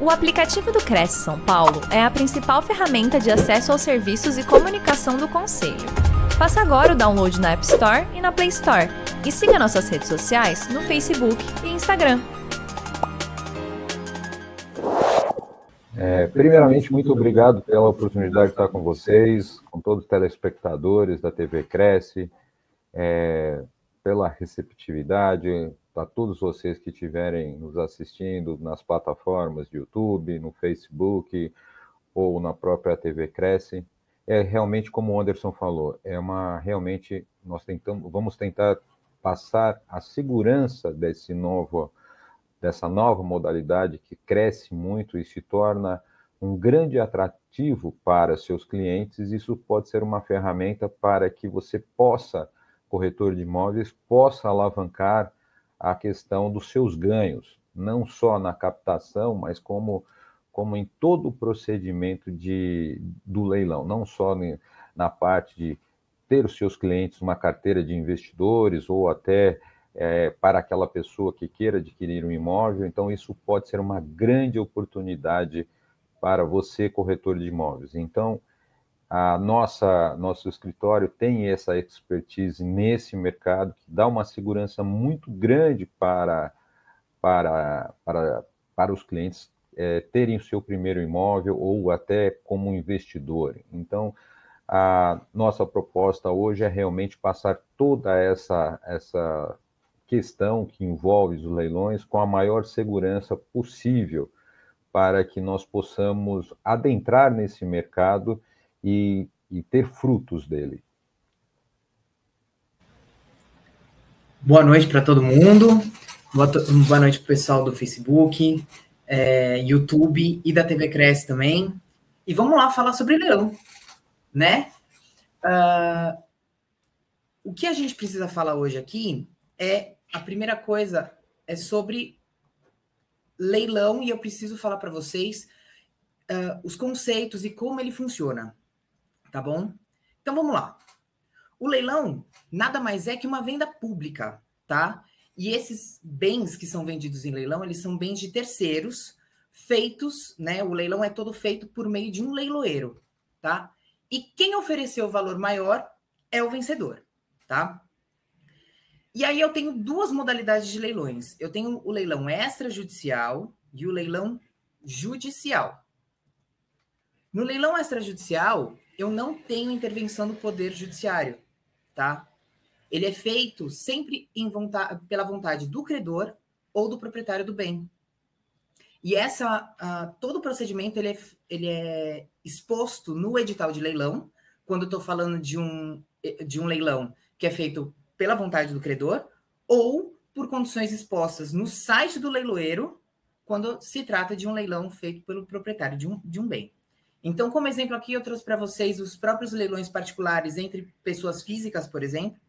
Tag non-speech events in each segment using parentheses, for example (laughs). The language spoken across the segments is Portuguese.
O aplicativo do Cresce São Paulo é a principal ferramenta de acesso aos serviços e comunicação do Conselho. Faça agora o download na App Store e na Play Store. E siga nossas redes sociais no Facebook e Instagram. É, primeiramente, muito obrigado pela oportunidade de estar com vocês, com todos os telespectadores da TV Cresce, é, pela receptividade, a todos vocês que estiverem nos assistindo nas plataformas de YouTube, no Facebook ou na própria TV Cresce. É realmente como o Anderson falou, é uma realmente nós tentamos, vamos tentar passar a segurança desse novo dessa nova modalidade que cresce muito e se torna um grande atrativo para seus clientes. Isso pode ser uma ferramenta para que você possa, corretor de imóveis, possa alavancar a questão dos seus ganhos, não só na captação, mas como, como em todo o procedimento de, do leilão, não só na parte de ter os seus clientes uma carteira de investidores ou até é, para aquela pessoa que queira adquirir um imóvel. Então, isso pode ser uma grande oportunidade para você, corretor de imóveis. Então, a nossa nosso escritório tem essa expertise nesse mercado que dá uma segurança muito grande para para para, para os clientes é, terem o seu primeiro imóvel ou até como investidor. Então, a nossa proposta hoje é realmente passar toda essa essa questão que envolve os leilões com a maior segurança possível para que nós possamos adentrar nesse mercado e, e ter frutos dele. Boa noite para todo mundo. Boa, noite para o pessoal do Facebook, é, YouTube e da TV Cresce também. E vamos lá falar sobre leão, né? Uh, o que a gente precisa falar hoje aqui é a primeira coisa é sobre leilão e eu preciso falar para vocês uh, os conceitos e como ele funciona tá bom? Então vamos lá. O leilão nada mais é que uma venda pública, tá? E esses bens que são vendidos em leilão, eles são bens de terceiros, feitos, né? O leilão é todo feito por meio de um leiloeiro, tá? E quem ofereceu o valor maior é o vencedor, tá? E aí eu tenho duas modalidades de leilões. Eu tenho o leilão extrajudicial e o leilão judicial. No leilão extrajudicial, eu não tenho intervenção do poder judiciário, tá? Ele é feito sempre vontade, pela vontade do credor ou do proprietário do bem. E essa, uh, todo o procedimento ele é, ele é exposto no edital de leilão, quando estou falando de um, de um leilão que é feito pela vontade do credor, ou por condições expostas no site do leiloeiro, quando se trata de um leilão feito pelo proprietário de um, de um bem. Então, como exemplo aqui, eu trouxe para vocês os próprios leilões particulares entre pessoas físicas, por exemplo,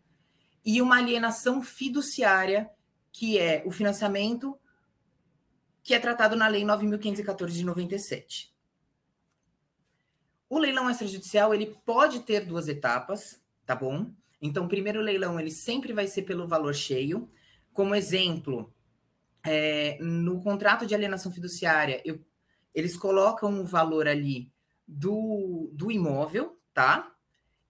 e uma alienação fiduciária, que é o financiamento que é tratado na Lei 9.514 de 97. O leilão extrajudicial, ele pode ter duas etapas, tá bom? Então, o primeiro leilão, ele sempre vai ser pelo valor cheio. Como exemplo, é, no contrato de alienação fiduciária, eu, eles colocam o valor ali do, do imóvel, tá?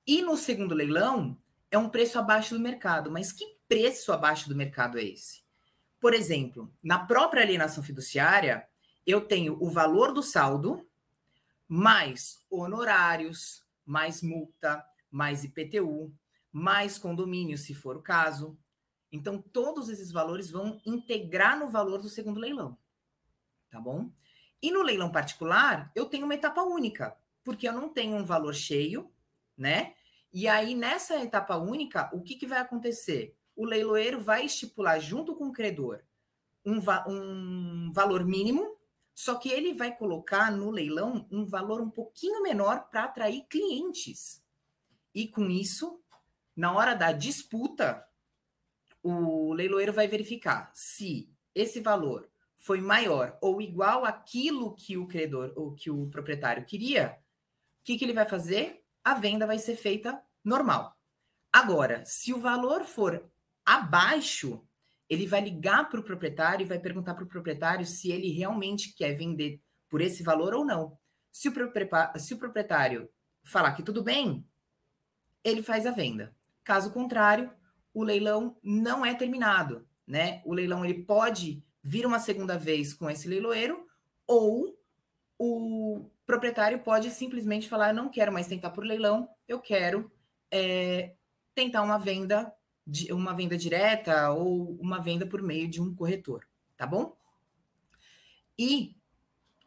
E no segundo leilão é um preço abaixo do mercado. Mas que preço abaixo do mercado é esse? Por exemplo, na própria alienação fiduciária, eu tenho o valor do saldo, mais honorários, mais multa, mais IPTU, mais condomínio, se for o caso. Então, todos esses valores vão integrar no valor do segundo leilão. Tá bom? E no leilão particular, eu tenho uma etapa única, porque eu não tenho um valor cheio, né? E aí, nessa etapa única, o que, que vai acontecer? O leiloeiro vai estipular, junto com o credor, um, va um valor mínimo, só que ele vai colocar no leilão um valor um pouquinho menor para atrair clientes. E com isso, na hora da disputa, o leiloeiro vai verificar se esse valor foi maior ou igual àquilo que o credor ou que o proprietário queria, o que, que ele vai fazer? A venda vai ser feita normal. Agora, se o valor for abaixo, ele vai ligar para o proprietário e vai perguntar para o proprietário se ele realmente quer vender por esse valor ou não. Se o, se o proprietário falar que tudo bem, ele faz a venda. Caso contrário, o leilão não é terminado, né? O leilão ele pode vir uma segunda vez com esse leiloeiro ou o proprietário pode simplesmente falar: não quero mais tentar por leilão, eu quero é, tentar uma venda, uma venda direta ou uma venda por meio de um corretor, tá bom? E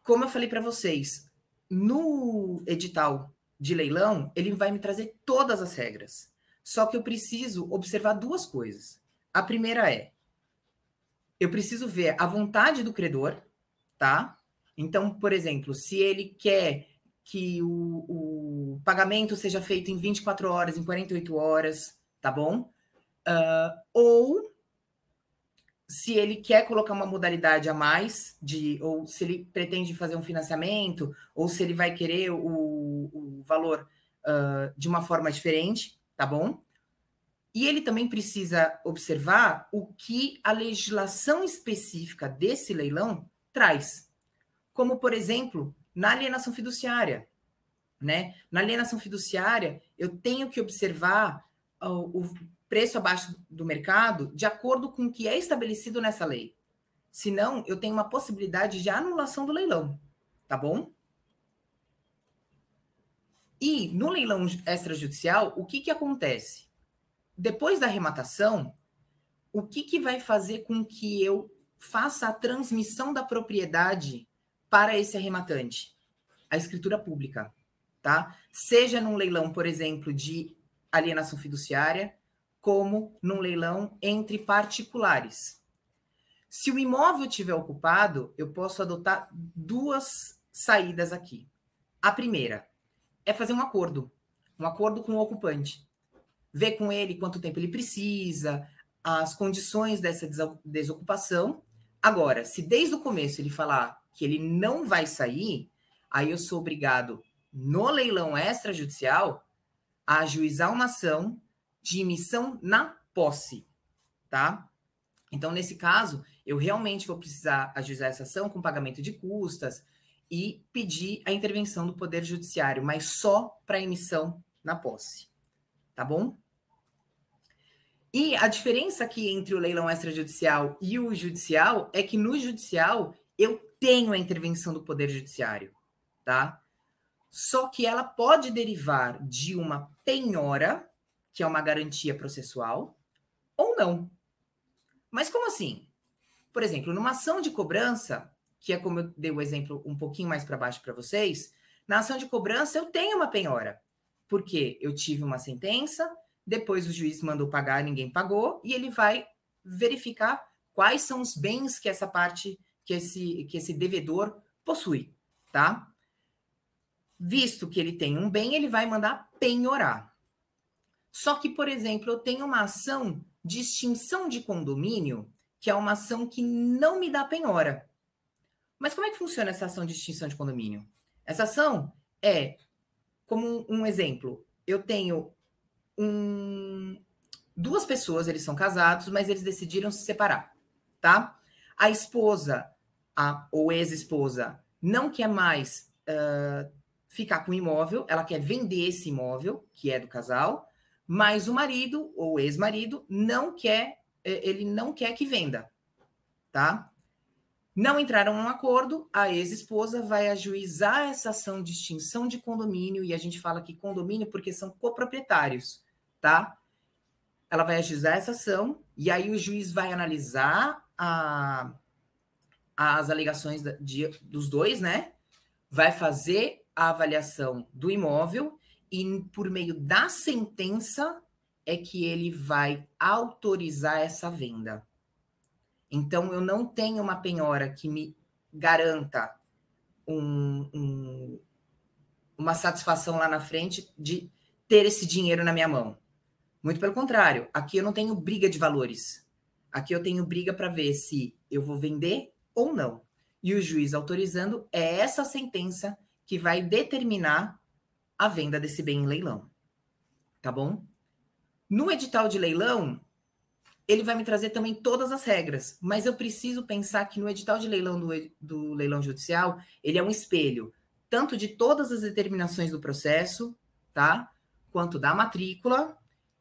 como eu falei para vocês, no edital de leilão, ele vai me trazer todas as regras. Só que eu preciso observar duas coisas. A primeira é: eu preciso ver a vontade do credor, tá? Então, por exemplo, se ele quer que o, o pagamento seja feito em 24 horas, em 48 horas, tá bom? Uh, ou se ele quer colocar uma modalidade a mais, de, ou se ele pretende fazer um financiamento, ou se ele vai querer o, o valor uh, de uma forma diferente, tá bom? E ele também precisa observar o que a legislação específica desse leilão traz como, por exemplo, na alienação fiduciária. Né? Na alienação fiduciária, eu tenho que observar o, o preço abaixo do mercado de acordo com o que é estabelecido nessa lei. Senão, eu tenho uma possibilidade de anulação do leilão, tá bom? E no leilão extrajudicial, o que, que acontece? Depois da arrematação, o que, que vai fazer com que eu faça a transmissão da propriedade para esse arrematante? A escritura pública, tá? Seja num leilão, por exemplo, de alienação fiduciária, como num leilão entre particulares. Se o imóvel estiver ocupado, eu posso adotar duas saídas aqui. A primeira é fazer um acordo, um acordo com o ocupante. Ver com ele quanto tempo ele precisa, as condições dessa desocupação. Agora, se desde o começo ele falar que ele não vai sair, aí eu sou obrigado, no leilão extrajudicial, a ajuizar uma ação de emissão na posse, tá? Então, nesse caso, eu realmente vou precisar ajuizar essa ação com pagamento de custas e pedir a intervenção do Poder Judiciário, mas só para emissão na posse, tá bom? E a diferença aqui entre o leilão extrajudicial e o judicial é que no judicial eu tenho a intervenção do Poder Judiciário, tá? Só que ela pode derivar de uma penhora, que é uma garantia processual, ou não. Mas como assim? Por exemplo, numa ação de cobrança, que é como eu dei o exemplo um pouquinho mais para baixo para vocês, na ação de cobrança eu tenho uma penhora, porque eu tive uma sentença, depois o juiz mandou pagar, ninguém pagou, e ele vai verificar quais são os bens que essa parte que esse, que esse devedor possui, tá? Visto que ele tem um bem, ele vai mandar penhorar. Só que, por exemplo, eu tenho uma ação de extinção de condomínio, que é uma ação que não me dá penhora. Mas como é que funciona essa ação de extinção de condomínio? Essa ação é, como um, exemplo, eu tenho um, duas pessoas, eles são casados, mas eles decidiram se separar, tá? A esposa a, ou ex-esposa não quer mais uh, ficar com o imóvel, ela quer vender esse imóvel, que é do casal, mas o marido ou ex-marido não quer, eh, ele não quer que venda, tá? Não entraram num acordo, a ex-esposa vai ajuizar essa ação de extinção de condomínio, e a gente fala que condomínio porque são coproprietários, tá? Ela vai ajuizar essa ação, e aí o juiz vai analisar a, as alegações de, dos dois, né? Vai fazer a avaliação do imóvel e, por meio da sentença, é que ele vai autorizar essa venda. Então, eu não tenho uma penhora que me garanta um, um, uma satisfação lá na frente de ter esse dinheiro na minha mão. Muito pelo contrário, aqui eu não tenho briga de valores. Aqui eu tenho briga para ver se eu vou vender ou não. E o juiz autorizando é essa sentença que vai determinar a venda desse bem em leilão. Tá bom? No edital de leilão, ele vai me trazer também todas as regras, mas eu preciso pensar que no edital de leilão do, do leilão judicial, ele é um espelho, tanto de todas as determinações do processo, tá? Quanto da matrícula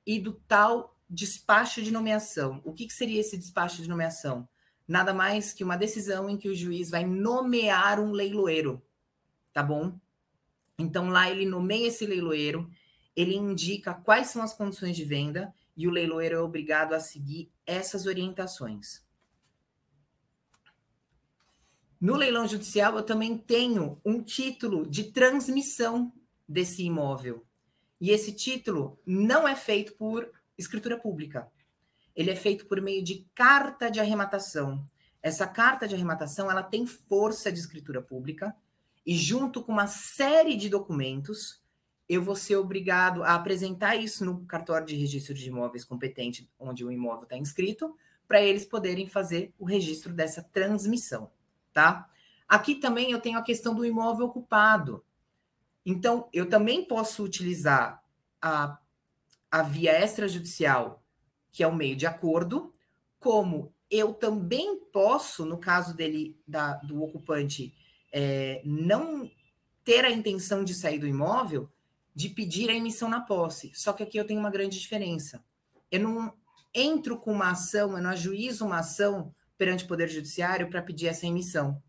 e do tal despacho de nomeação. O que, que seria esse despacho de nomeação? Nada mais que uma decisão em que o juiz vai nomear um leiloeiro, tá bom? Então lá ele nomeia esse leiloeiro, ele indica quais são as condições de venda e o leiloeiro é obrigado a seguir essas orientações. No leilão judicial, eu também tenho um título de transmissão desse imóvel. E esse título não é feito por escritura pública. Ele é feito por meio de carta de arrematação. Essa carta de arrematação, ela tem força de escritura pública e junto com uma série de documentos eu vou ser obrigado a apresentar isso no cartório de registro de imóveis competente, onde o imóvel está inscrito, para eles poderem fazer o registro dessa transmissão, tá? Aqui também eu tenho a questão do imóvel ocupado. Então, eu também posso utilizar a, a via extrajudicial, que é o meio de acordo, como eu também posso, no caso dele, da, do ocupante, é, não ter a intenção de sair do imóvel, de pedir a emissão na posse. Só que aqui eu tenho uma grande diferença. Eu não entro com uma ação, eu não ajuizo uma ação perante o Poder Judiciário para pedir essa emissão.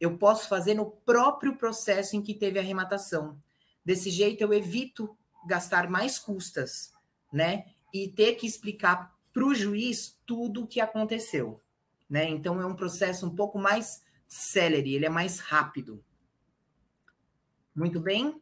Eu posso fazer no próprio processo em que teve a arrematação. Desse jeito, eu evito gastar mais custas, né? E ter que explicar para o juiz tudo o que aconteceu, né? Então, é um processo um pouco mais célere, ele é mais rápido. Muito bem?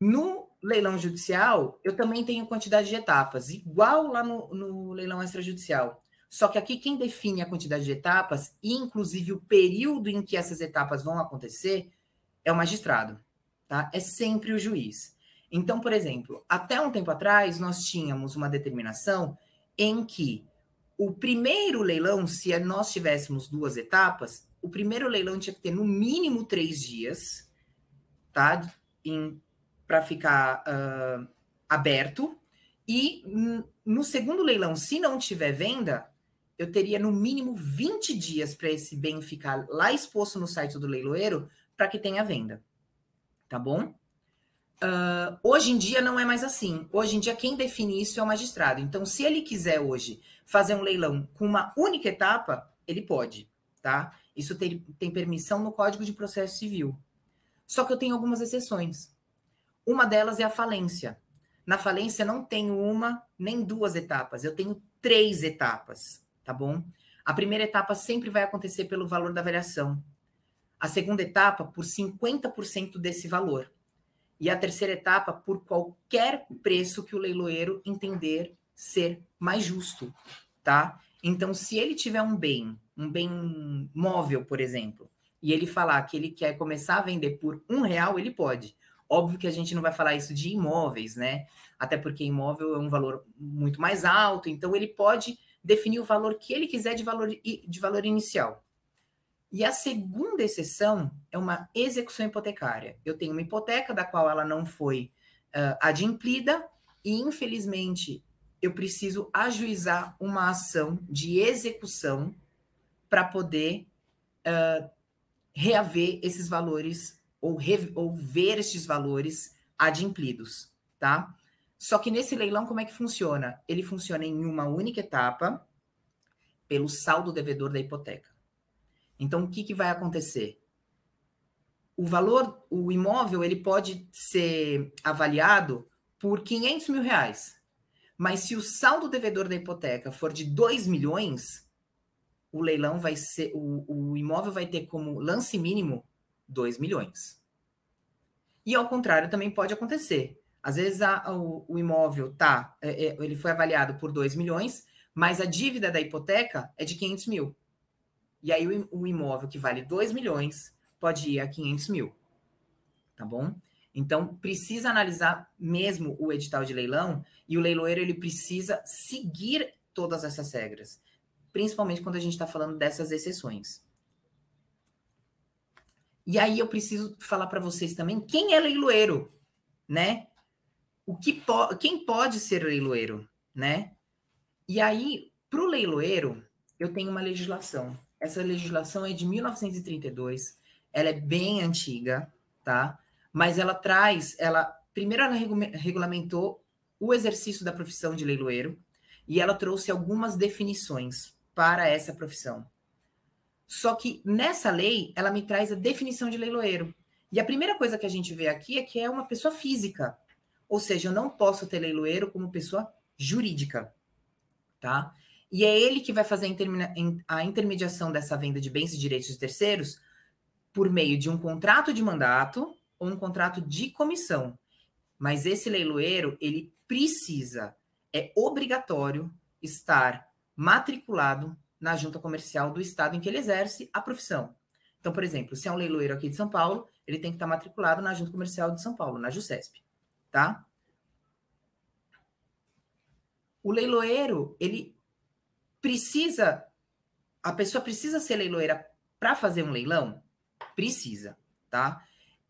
No leilão judicial, eu também tenho quantidade de etapas, igual lá no, no leilão extrajudicial. Só que aqui quem define a quantidade de etapas, e inclusive o período em que essas etapas vão acontecer, é o magistrado, tá? É sempre o juiz. Então, por exemplo, até um tempo atrás, nós tínhamos uma determinação em que o primeiro leilão, se nós tivéssemos duas etapas, o primeiro leilão tinha que ter no mínimo três dias, tá? Para ficar uh, aberto. E no segundo leilão, se não tiver venda, eu teria no mínimo 20 dias para esse bem ficar lá exposto no site do leiloeiro para que tenha venda. Tá bom? Uh, hoje em dia não é mais assim. Hoje em dia, quem define isso é o magistrado. Então, se ele quiser hoje fazer um leilão com uma única etapa, ele pode, tá? Isso tem, tem permissão no Código de Processo Civil. Só que eu tenho algumas exceções. Uma delas é a falência. Na falência não tenho uma nem duas etapas, eu tenho três etapas, tá bom? A primeira etapa sempre vai acontecer pelo valor da variação. A segunda etapa por 50% desse valor. E a terceira etapa por qualquer preço que o leiloeiro entender ser mais justo, tá? Então, se ele tiver um bem, um bem móvel, por exemplo, e ele falar que ele quer começar a vender por um real, ele pode. Óbvio que a gente não vai falar isso de imóveis, né? Até porque imóvel é um valor muito mais alto, então ele pode definir o valor que ele quiser de valor, de valor inicial. E a segunda exceção é uma execução hipotecária. Eu tenho uma hipoteca da qual ela não foi uh, adimplida e, infelizmente, eu preciso ajuizar uma ação de execução para poder uh, reaver esses valores ou, ou ver estes valores adimplidos, tá? Só que nesse leilão, como é que funciona? Ele funciona em uma única etapa pelo saldo devedor da hipoteca. Então, o que, que vai acontecer? O valor, o imóvel, ele pode ser avaliado por 500 mil reais. Mas se o saldo devedor da hipoteca for de 2 milhões, o leilão vai ser, o, o imóvel vai ter como lance mínimo 2 milhões. E ao contrário também pode acontecer. Às vezes a, o, o, imóvel tá, é, é, ele foi avaliado por 2 milhões, mas a dívida da hipoteca é de 500 mil. E aí o, o imóvel que vale 2 milhões pode ir a 500 mil. Tá bom? Então, precisa analisar mesmo o edital de leilão e o leiloeiro ele precisa seguir todas essas regras, principalmente quando a gente está falando dessas exceções. E aí eu preciso falar para vocês também quem é leiloeiro, né? O que po quem pode ser leiloeiro, né? E aí Para o leiloeiro, eu tenho uma legislação. Essa legislação é de 1932, ela é bem antiga, tá? Mas ela traz, ela primeiro ela regulamentou o exercício da profissão de leiloeiro e ela trouxe algumas definições para essa profissão. Só que nessa lei, ela me traz a definição de leiloeiro. E a primeira coisa que a gente vê aqui é que é uma pessoa física. Ou seja, eu não posso ter leiloeiro como pessoa jurídica, tá? E é ele que vai fazer a intermediação dessa venda de bens e direitos de terceiros por meio de um contrato de mandato ou um contrato de comissão. Mas esse leiloeiro, ele precisa, é obrigatório estar matriculado na junta comercial do estado em que ele exerce a profissão. Então, por exemplo, se é um leiloeiro aqui de São Paulo, ele tem que estar matriculado na junta comercial de São Paulo, na JUSESP, tá? O leiloeiro, ele precisa, a pessoa precisa ser leiloeira para fazer um leilão? Precisa, tá?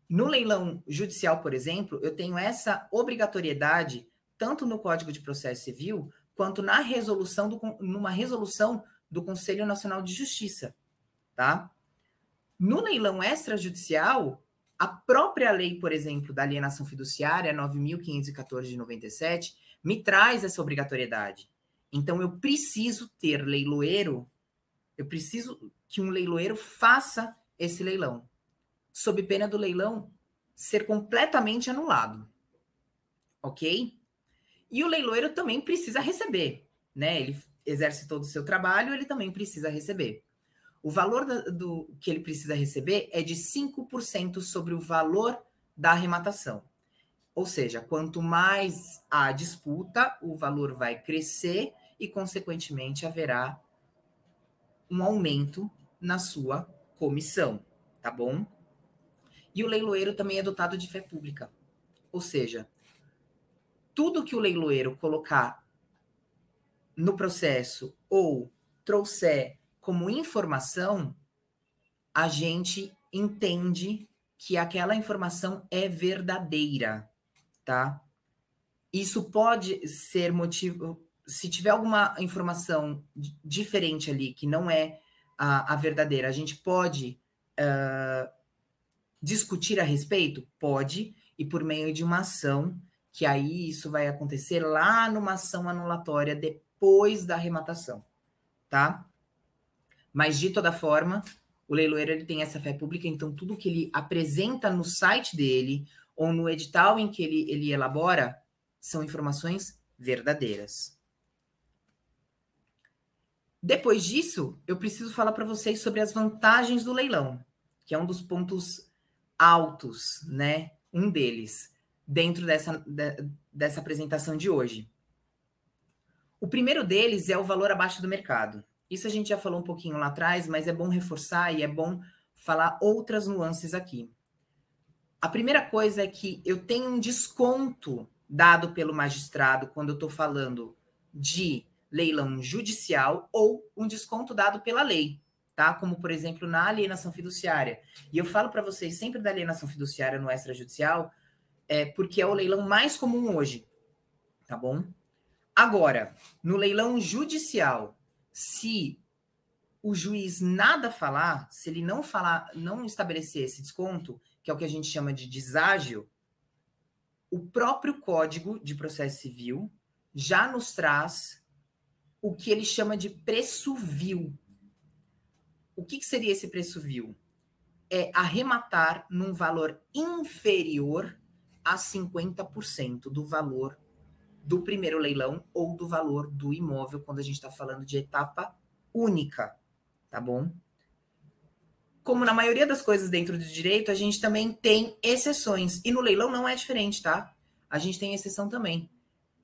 No leilão judicial, por exemplo, eu tenho essa obrigatoriedade tanto no Código de Processo Civil quanto na resolução do, numa resolução do Conselho Nacional de Justiça, tá? No leilão extrajudicial, a própria lei, por exemplo, da alienação fiduciária 9514 de 97 me traz essa obrigatoriedade. Então eu preciso ter leiloeiro, eu preciso que um leiloeiro faça esse leilão, sob pena do leilão ser completamente anulado. OK? E o leiloeiro também precisa receber, né? Ele exerce todo o seu trabalho, ele também precisa receber. O valor do, do que ele precisa receber é de 5% sobre o valor da arrematação. Ou seja, quanto mais a disputa, o valor vai crescer e, consequentemente, haverá um aumento na sua comissão, tá bom? E o leiloeiro também é dotado de fé pública. Ou seja, tudo que o leiloeiro colocar no processo ou trouxer como informação, a gente entende que aquela informação é verdadeira, tá? Isso pode ser motivo. Se tiver alguma informação diferente ali que não é a, a verdadeira, a gente pode uh, discutir a respeito? Pode, e por meio de uma ação, que aí isso vai acontecer lá numa ação anulatória depois da arrematação, tá? Mas de toda forma, o leiloeiro ele tem essa fé pública, então tudo que ele apresenta no site dele ou no edital em que ele, ele elabora são informações verdadeiras. Depois disso, eu preciso falar para vocês sobre as vantagens do leilão, que é um dos pontos altos, né? Um deles, dentro dessa, de, dessa apresentação de hoje. O primeiro deles é o valor abaixo do mercado. Isso a gente já falou um pouquinho lá atrás, mas é bom reforçar e é bom falar outras nuances aqui. A primeira coisa é que eu tenho um desconto dado pelo magistrado quando eu estou falando de leilão judicial ou um desconto dado pela lei, tá? Como, por exemplo, na alienação fiduciária. E eu falo para vocês sempre da alienação fiduciária no extrajudicial, é, porque é o leilão mais comum hoje, tá bom? Agora, no leilão judicial, se o juiz nada falar, se ele não falar, não estabelecer esse desconto, que é o que a gente chama de deságio, o próprio Código de Processo Civil já nos traz o que ele chama de preço vil. O que, que seria esse preço vil? É arrematar num valor inferior a 50% do valor do primeiro leilão ou do valor do imóvel, quando a gente está falando de etapa única, tá bom? Como na maioria das coisas dentro do direito, a gente também tem exceções. E no leilão não é diferente, tá? A gente tem exceção também.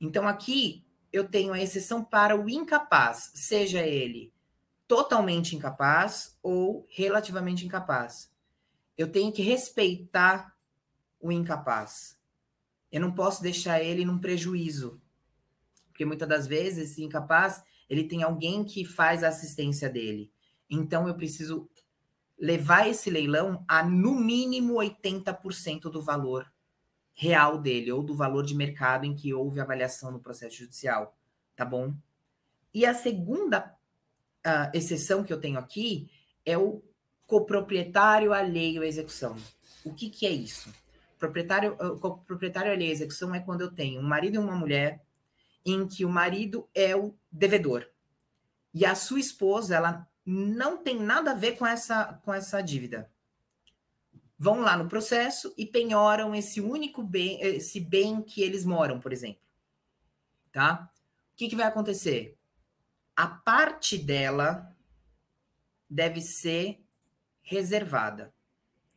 Então aqui eu tenho a exceção para o incapaz, seja ele totalmente incapaz ou relativamente incapaz. Eu tenho que respeitar o incapaz. Eu não posso deixar ele num prejuízo. Porque muitas das vezes, esse incapaz, ele tem alguém que faz a assistência dele. Então, eu preciso levar esse leilão a, no mínimo, 80% do valor real dele, ou do valor de mercado em que houve avaliação no processo judicial. Tá bom? E a segunda uh, exceção que eu tenho aqui é o coproprietário alheio à execução. O que, que é isso? Proprietário, uh, coproprietário alheio à execução é quando eu tenho um marido e uma mulher em que o marido é o devedor e a sua esposa ela não tem nada a ver com essa com essa dívida. Vão lá no processo e penhoram esse único bem, esse bem que eles moram, por exemplo. Tá? O que, que vai acontecer? A parte dela deve ser reservada.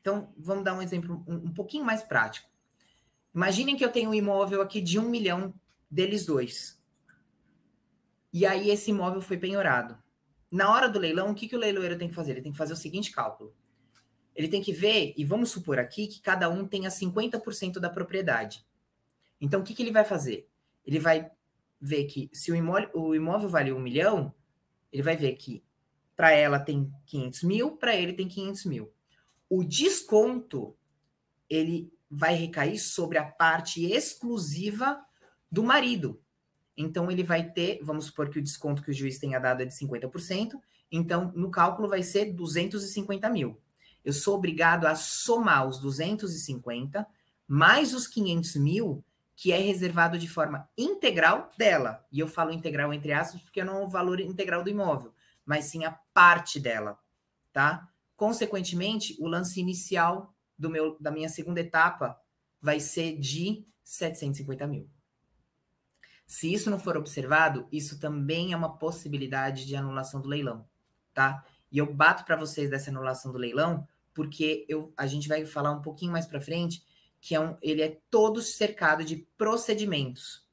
Então, vamos dar um exemplo um, um pouquinho mais prático. Imaginem que eu tenho um imóvel aqui de um milhão deles dois. E aí esse imóvel foi penhorado. Na hora do leilão, o que, que o leiloeiro tem que fazer? Ele tem que fazer o seguinte cálculo. Ele tem que ver, e vamos supor aqui que cada um tenha 50% da propriedade. Então, o que, que ele vai fazer? Ele vai ver que se o imóvel, o imóvel vale um milhão, ele vai ver que para ela tem 500 mil, para ele tem 500 mil. O desconto, ele vai recair sobre a parte exclusiva do marido. Então, ele vai ter, vamos supor que o desconto que o juiz tenha dado é de 50%, então, no cálculo vai ser 250 mil. Eu sou obrigado a somar os 250 mais os 500 mil, que é reservado de forma integral dela. E eu falo integral entre aspas porque não é o valor integral do imóvel, mas sim a parte dela, tá? Consequentemente, o lance inicial do meu, da minha segunda etapa vai ser de 750 mil. Se isso não for observado, isso também é uma possibilidade de anulação do leilão, tá? E eu bato para vocês dessa anulação do leilão, porque eu, a gente vai falar um pouquinho mais para frente que é um, ele é todo cercado de procedimentos,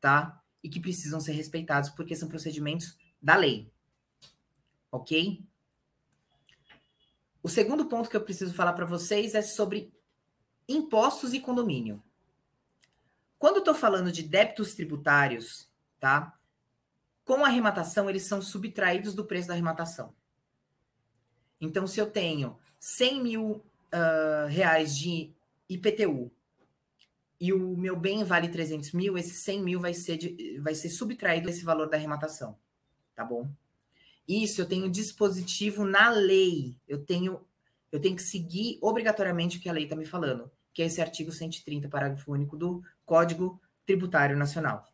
tá? E que precisam ser respeitados porque são procedimentos da lei. OK? O segundo ponto que eu preciso falar para vocês é sobre impostos e condomínio. Quando eu estou falando de débitos tributários, tá? Com arrematação, eles são subtraídos do preço da arrematação. Então, se eu tenho 100 mil uh, reais de IPTU e o meu bem vale 300 mil, esse 100 mil vai ser, de, vai ser subtraído desse valor da arrematação, tá bom? Isso eu tenho dispositivo na lei. Eu tenho, eu tenho que seguir obrigatoriamente o que a lei está me falando que é esse artigo 130, parágrafo único do Código Tributário Nacional.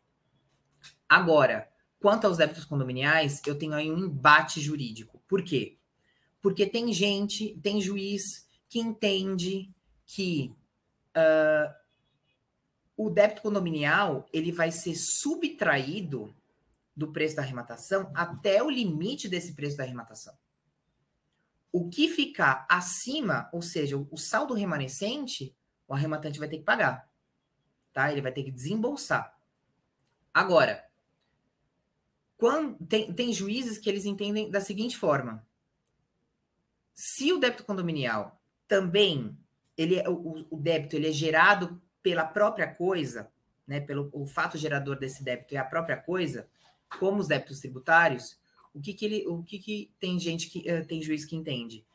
Agora, quanto aos débitos condominiais, eu tenho aí um embate jurídico. Por quê? Porque tem gente, tem juiz que entende que uh, o débito condominial ele vai ser subtraído do preço da arrematação até o limite desse preço da arrematação. O que ficar acima, ou seja, o saldo remanescente, o arrematante vai ter que pagar. Tá? Ele vai ter que desembolsar. Agora, quando, tem, tem juízes que eles entendem da seguinte forma: se o débito condominial também ele é, o, o débito ele é gerado pela própria coisa, né, pelo o fato gerador desse débito é a própria coisa, como os débitos tributários, o que que ele, o que que tem gente que uh, tem juiz que entende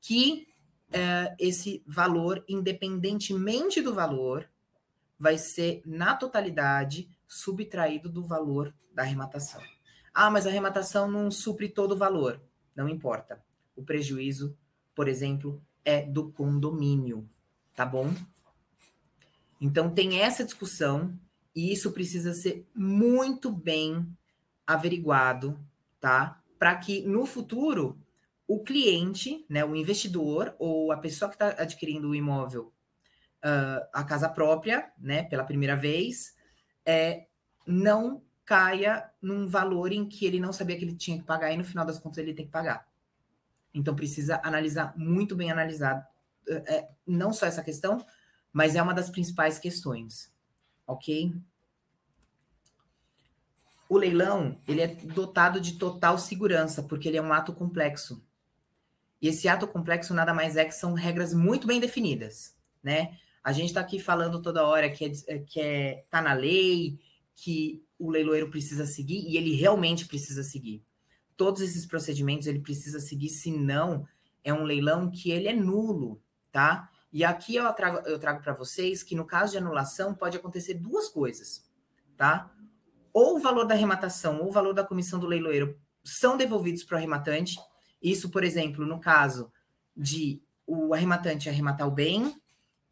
que é, esse valor, independentemente do valor, vai ser, na totalidade, subtraído do valor da arrematação. Ah, mas a arrematação não supre todo o valor. Não importa. O prejuízo, por exemplo, é do condomínio, tá bom? Então tem essa discussão e isso precisa ser muito bem averiguado, tá? Para que no futuro o cliente, né, o investidor ou a pessoa que está adquirindo o imóvel, uh, a casa própria, né, pela primeira vez, é, não caia num valor em que ele não sabia que ele tinha que pagar e no final das contas ele tem que pagar. Então precisa analisar muito bem analisado, é, não só essa questão, mas é uma das principais questões, ok? O leilão ele é dotado de total segurança porque ele é um ato complexo. E esse ato complexo nada mais é que são regras muito bem definidas, né? A gente está aqui falando toda hora que é, que é tá na lei, que o leiloeiro precisa seguir e ele realmente precisa seguir. Todos esses procedimentos ele precisa seguir, senão é um leilão que ele é nulo, tá? E aqui eu trago, eu trago para vocês que no caso de anulação pode acontecer duas coisas, tá? Ou o valor da arrematação ou o valor da comissão do leiloeiro são devolvidos para o arrematante. Isso, por exemplo, no caso de o arrematante arrematar o bem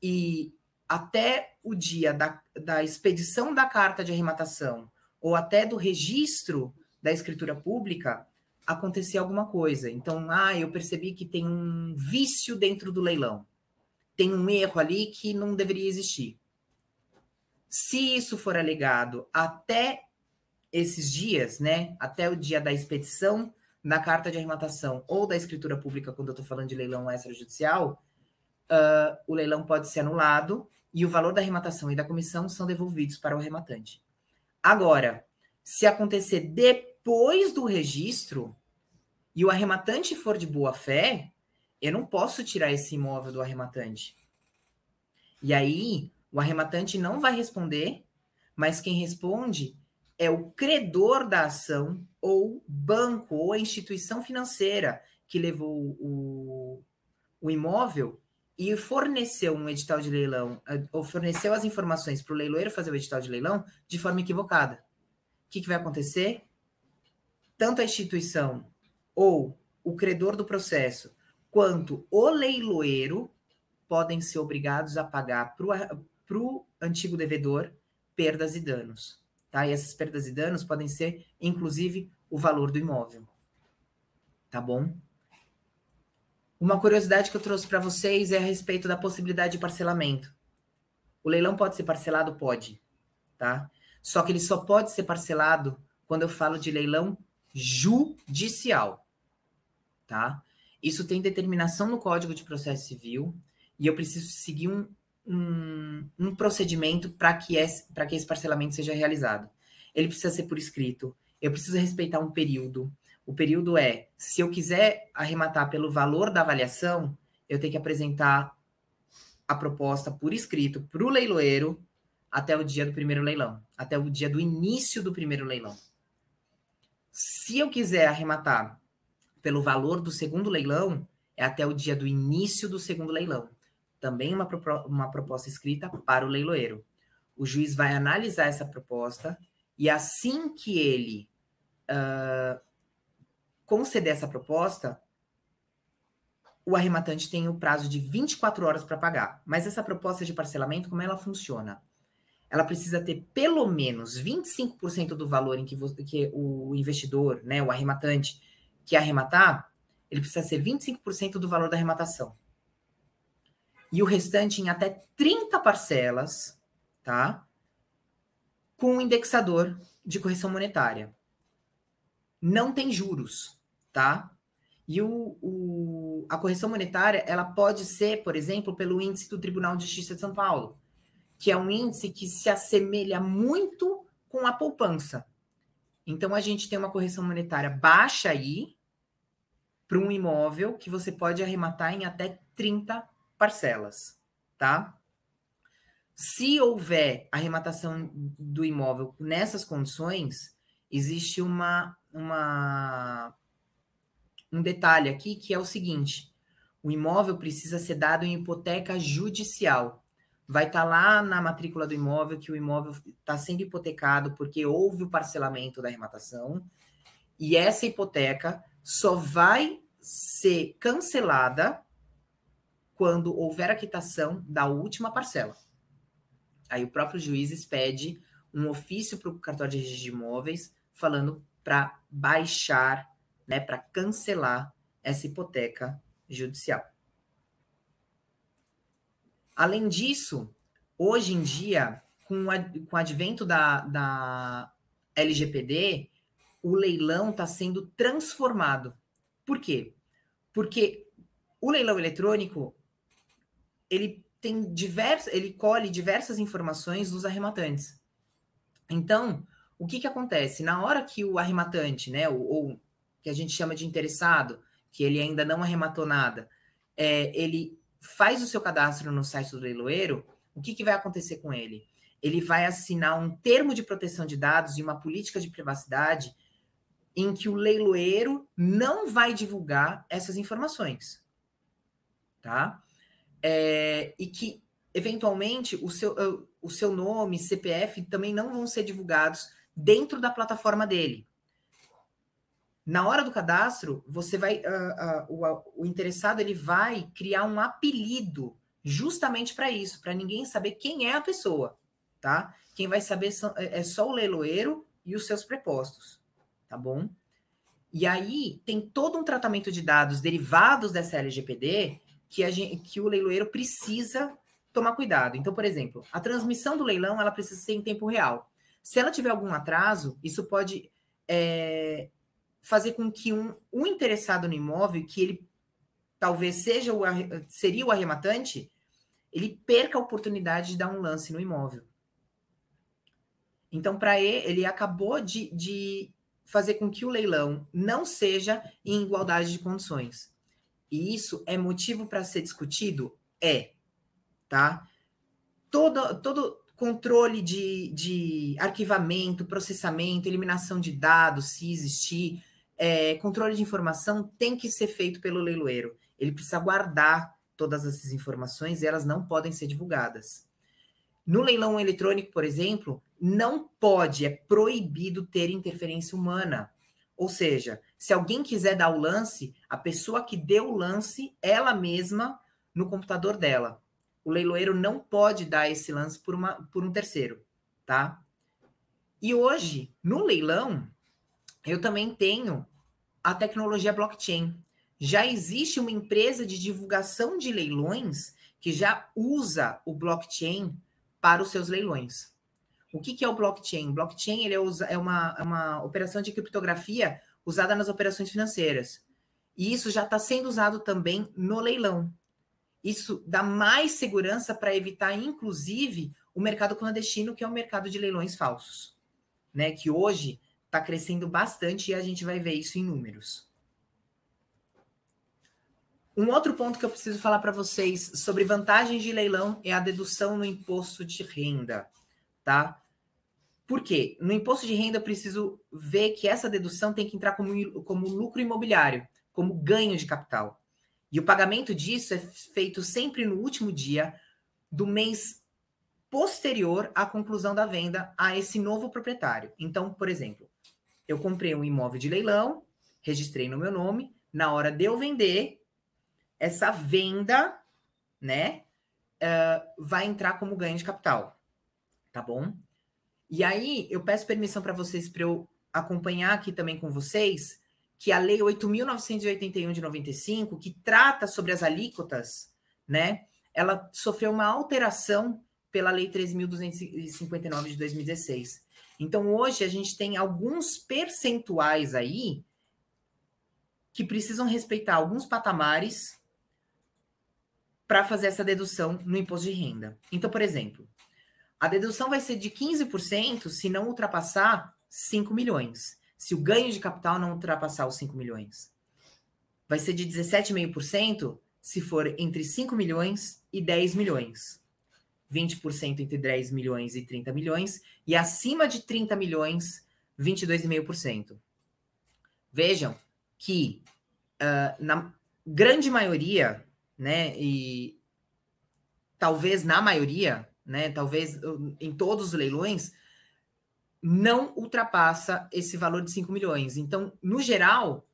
e até o dia da, da expedição da carta de arrematação ou até do registro da escritura pública, acontecer alguma coisa. Então, ah, eu percebi que tem um vício dentro do leilão. Tem um erro ali que não deveria existir. Se isso for alegado até esses dias, né, até o dia da expedição da carta de arrematação ou da escritura pública, quando eu estou falando de leilão extrajudicial, uh, o leilão pode ser anulado e o valor da arrematação e da comissão são devolvidos para o arrematante. Agora, se acontecer depois do registro e o arrematante for de boa fé, eu não posso tirar esse imóvel do arrematante. E aí, o arrematante não vai responder, mas quem responde é o credor da ação ou banco ou a instituição financeira que levou o, o imóvel e forneceu um edital de leilão, eh, ou forneceu as informações para o leiloeiro fazer o edital de leilão de forma equivocada. O que, que vai acontecer? Tanto a instituição ou o credor do processo, quanto o leiloeiro podem ser obrigados a pagar para o antigo devedor perdas e danos. Tá? E essas perdas e danos podem ser, inclusive, o valor do imóvel. Tá bom? Uma curiosidade que eu trouxe para vocês é a respeito da possibilidade de parcelamento. O leilão pode ser parcelado? Pode, tá? Só que ele só pode ser parcelado quando eu falo de leilão judicial, tá? Isso tem determinação no Código de Processo Civil e eu preciso seguir um, um, um procedimento para que, que esse parcelamento seja realizado. Ele precisa ser por escrito, eu preciso respeitar um período, o período é, se eu quiser arrematar pelo valor da avaliação, eu tenho que apresentar a proposta por escrito para o leiloeiro até o dia do primeiro leilão, até o dia do início do primeiro leilão. Se eu quiser arrematar pelo valor do segundo leilão, é até o dia do início do segundo leilão. Também uma, uma proposta escrita para o leiloeiro. O juiz vai analisar essa proposta e assim que ele uh, conceder essa proposta, o arrematante tem o prazo de 24 horas para pagar. Mas essa proposta de parcelamento, como ela funciona? Ela precisa ter pelo menos 25% do valor em que, que, o investidor, né, o arrematante, que arrematar, ele precisa ser 25% do valor da arrematação. E o restante em até 30 parcelas, tá? Com um indexador de correção monetária não tem juros, tá? E o, o, a correção monetária, ela pode ser, por exemplo, pelo índice do Tribunal de Justiça de São Paulo, que é um índice que se assemelha muito com a poupança. Então, a gente tem uma correção monetária baixa aí para um imóvel que você pode arrematar em até 30 parcelas, tá? Se houver arrematação do imóvel nessas condições, existe uma uma, um detalhe aqui que é o seguinte: o imóvel precisa ser dado em hipoteca judicial. Vai estar tá lá na matrícula do imóvel que o imóvel está sendo hipotecado porque houve o parcelamento da arrematação, e essa hipoteca só vai ser cancelada quando houver a quitação da última parcela. Aí o próprio juiz expede um ofício para o cartório de registro de imóveis falando para baixar, né, para cancelar essa hipoteca judicial. Além disso, hoje em dia, com, a, com o advento da, da LGPD, o leilão está sendo transformado. Por quê? Porque o leilão eletrônico ele tem diversas, ele colhe diversas informações dos arrematantes. Então, o que, que acontece? Na hora que o arrematante, né, ou, ou que a gente chama de interessado, que ele ainda não arrematou nada, é, ele faz o seu cadastro no site do leiloeiro, o que, que vai acontecer com ele? Ele vai assinar um termo de proteção de dados e uma política de privacidade em que o leiloeiro não vai divulgar essas informações, tá? É, e que, eventualmente, o seu, o seu nome, CPF também não vão ser divulgados dentro da plataforma dele. Na hora do cadastro, você vai, uh, uh, o, o interessado ele vai criar um apelido justamente para isso, para ninguém saber quem é a pessoa, tá? Quem vai saber são, é, é só o leiloeiro e os seus prepostos, tá bom? E aí tem todo um tratamento de dados derivados dessa LGPD que, gente, que o leiloeiro precisa tomar cuidado. Então, por exemplo, a transmissão do leilão ela precisa ser em tempo real. Se ela tiver algum atraso, isso pode é, fazer com que um, um interessado no imóvel, que ele talvez seja o, seria o arrematante, ele perca a oportunidade de dar um lance no imóvel. Então, para ele, ele acabou de, de fazer com que o leilão não seja em igualdade de condições. E isso é motivo para ser discutido? É, tá? Todo, todo controle de, de arquivamento, processamento, eliminação de dados, se existir, é, controle de informação tem que ser feito pelo leiloeiro. Ele precisa guardar todas essas informações e elas não podem ser divulgadas. No leilão eletrônico, por exemplo, não pode, é proibido ter interferência humana. Ou seja, se alguém quiser dar o lance, a pessoa que deu o lance, ela mesma no computador dela. O leiloeiro não pode dar esse lance por, uma, por um terceiro, tá? E hoje, no leilão, eu também tenho a tecnologia blockchain. Já existe uma empresa de divulgação de leilões que já usa o blockchain para os seus leilões. O que, que é o blockchain? Blockchain ele é, é uma, é uma operação de criptografia usada nas operações financeiras. E isso já está sendo usado também no leilão. Isso dá mais segurança para evitar, inclusive, o mercado clandestino, que é o mercado de leilões falsos, né? Que hoje está crescendo bastante e a gente vai ver isso em números. Um outro ponto que eu preciso falar para vocês sobre vantagens de leilão é a dedução no imposto de renda, tá? Por quê? No imposto de renda eu preciso ver que essa dedução tem que entrar como, como lucro imobiliário, como ganho de capital. E o pagamento disso é feito sempre no último dia do mês posterior à conclusão da venda a esse novo proprietário. Então, por exemplo, eu comprei um imóvel de leilão, registrei no meu nome, na hora de eu vender, essa venda, né, uh, vai entrar como ganho de capital, tá bom? E aí eu peço permissão para vocês para eu acompanhar aqui também com vocês que a lei 8.981 de 95, que trata sobre as alíquotas, né, ela sofreu uma alteração pela lei 3.259 de 2016. Então, hoje, a gente tem alguns percentuais aí que precisam respeitar alguns patamares para fazer essa dedução no imposto de renda. Então, por exemplo, a dedução vai ser de 15% se não ultrapassar 5 milhões. Se o ganho de capital não ultrapassar os 5 milhões. Vai ser de 17,5% se for entre 5 milhões e 10 milhões. 20% entre 10 milhões e 30 milhões, e acima de 30 milhões, 22,5%. Vejam que uh, na grande maioria, né, e talvez na maioria, né, talvez em todos os leilões, não ultrapassa esse valor de 5 milhões. Então, no geral,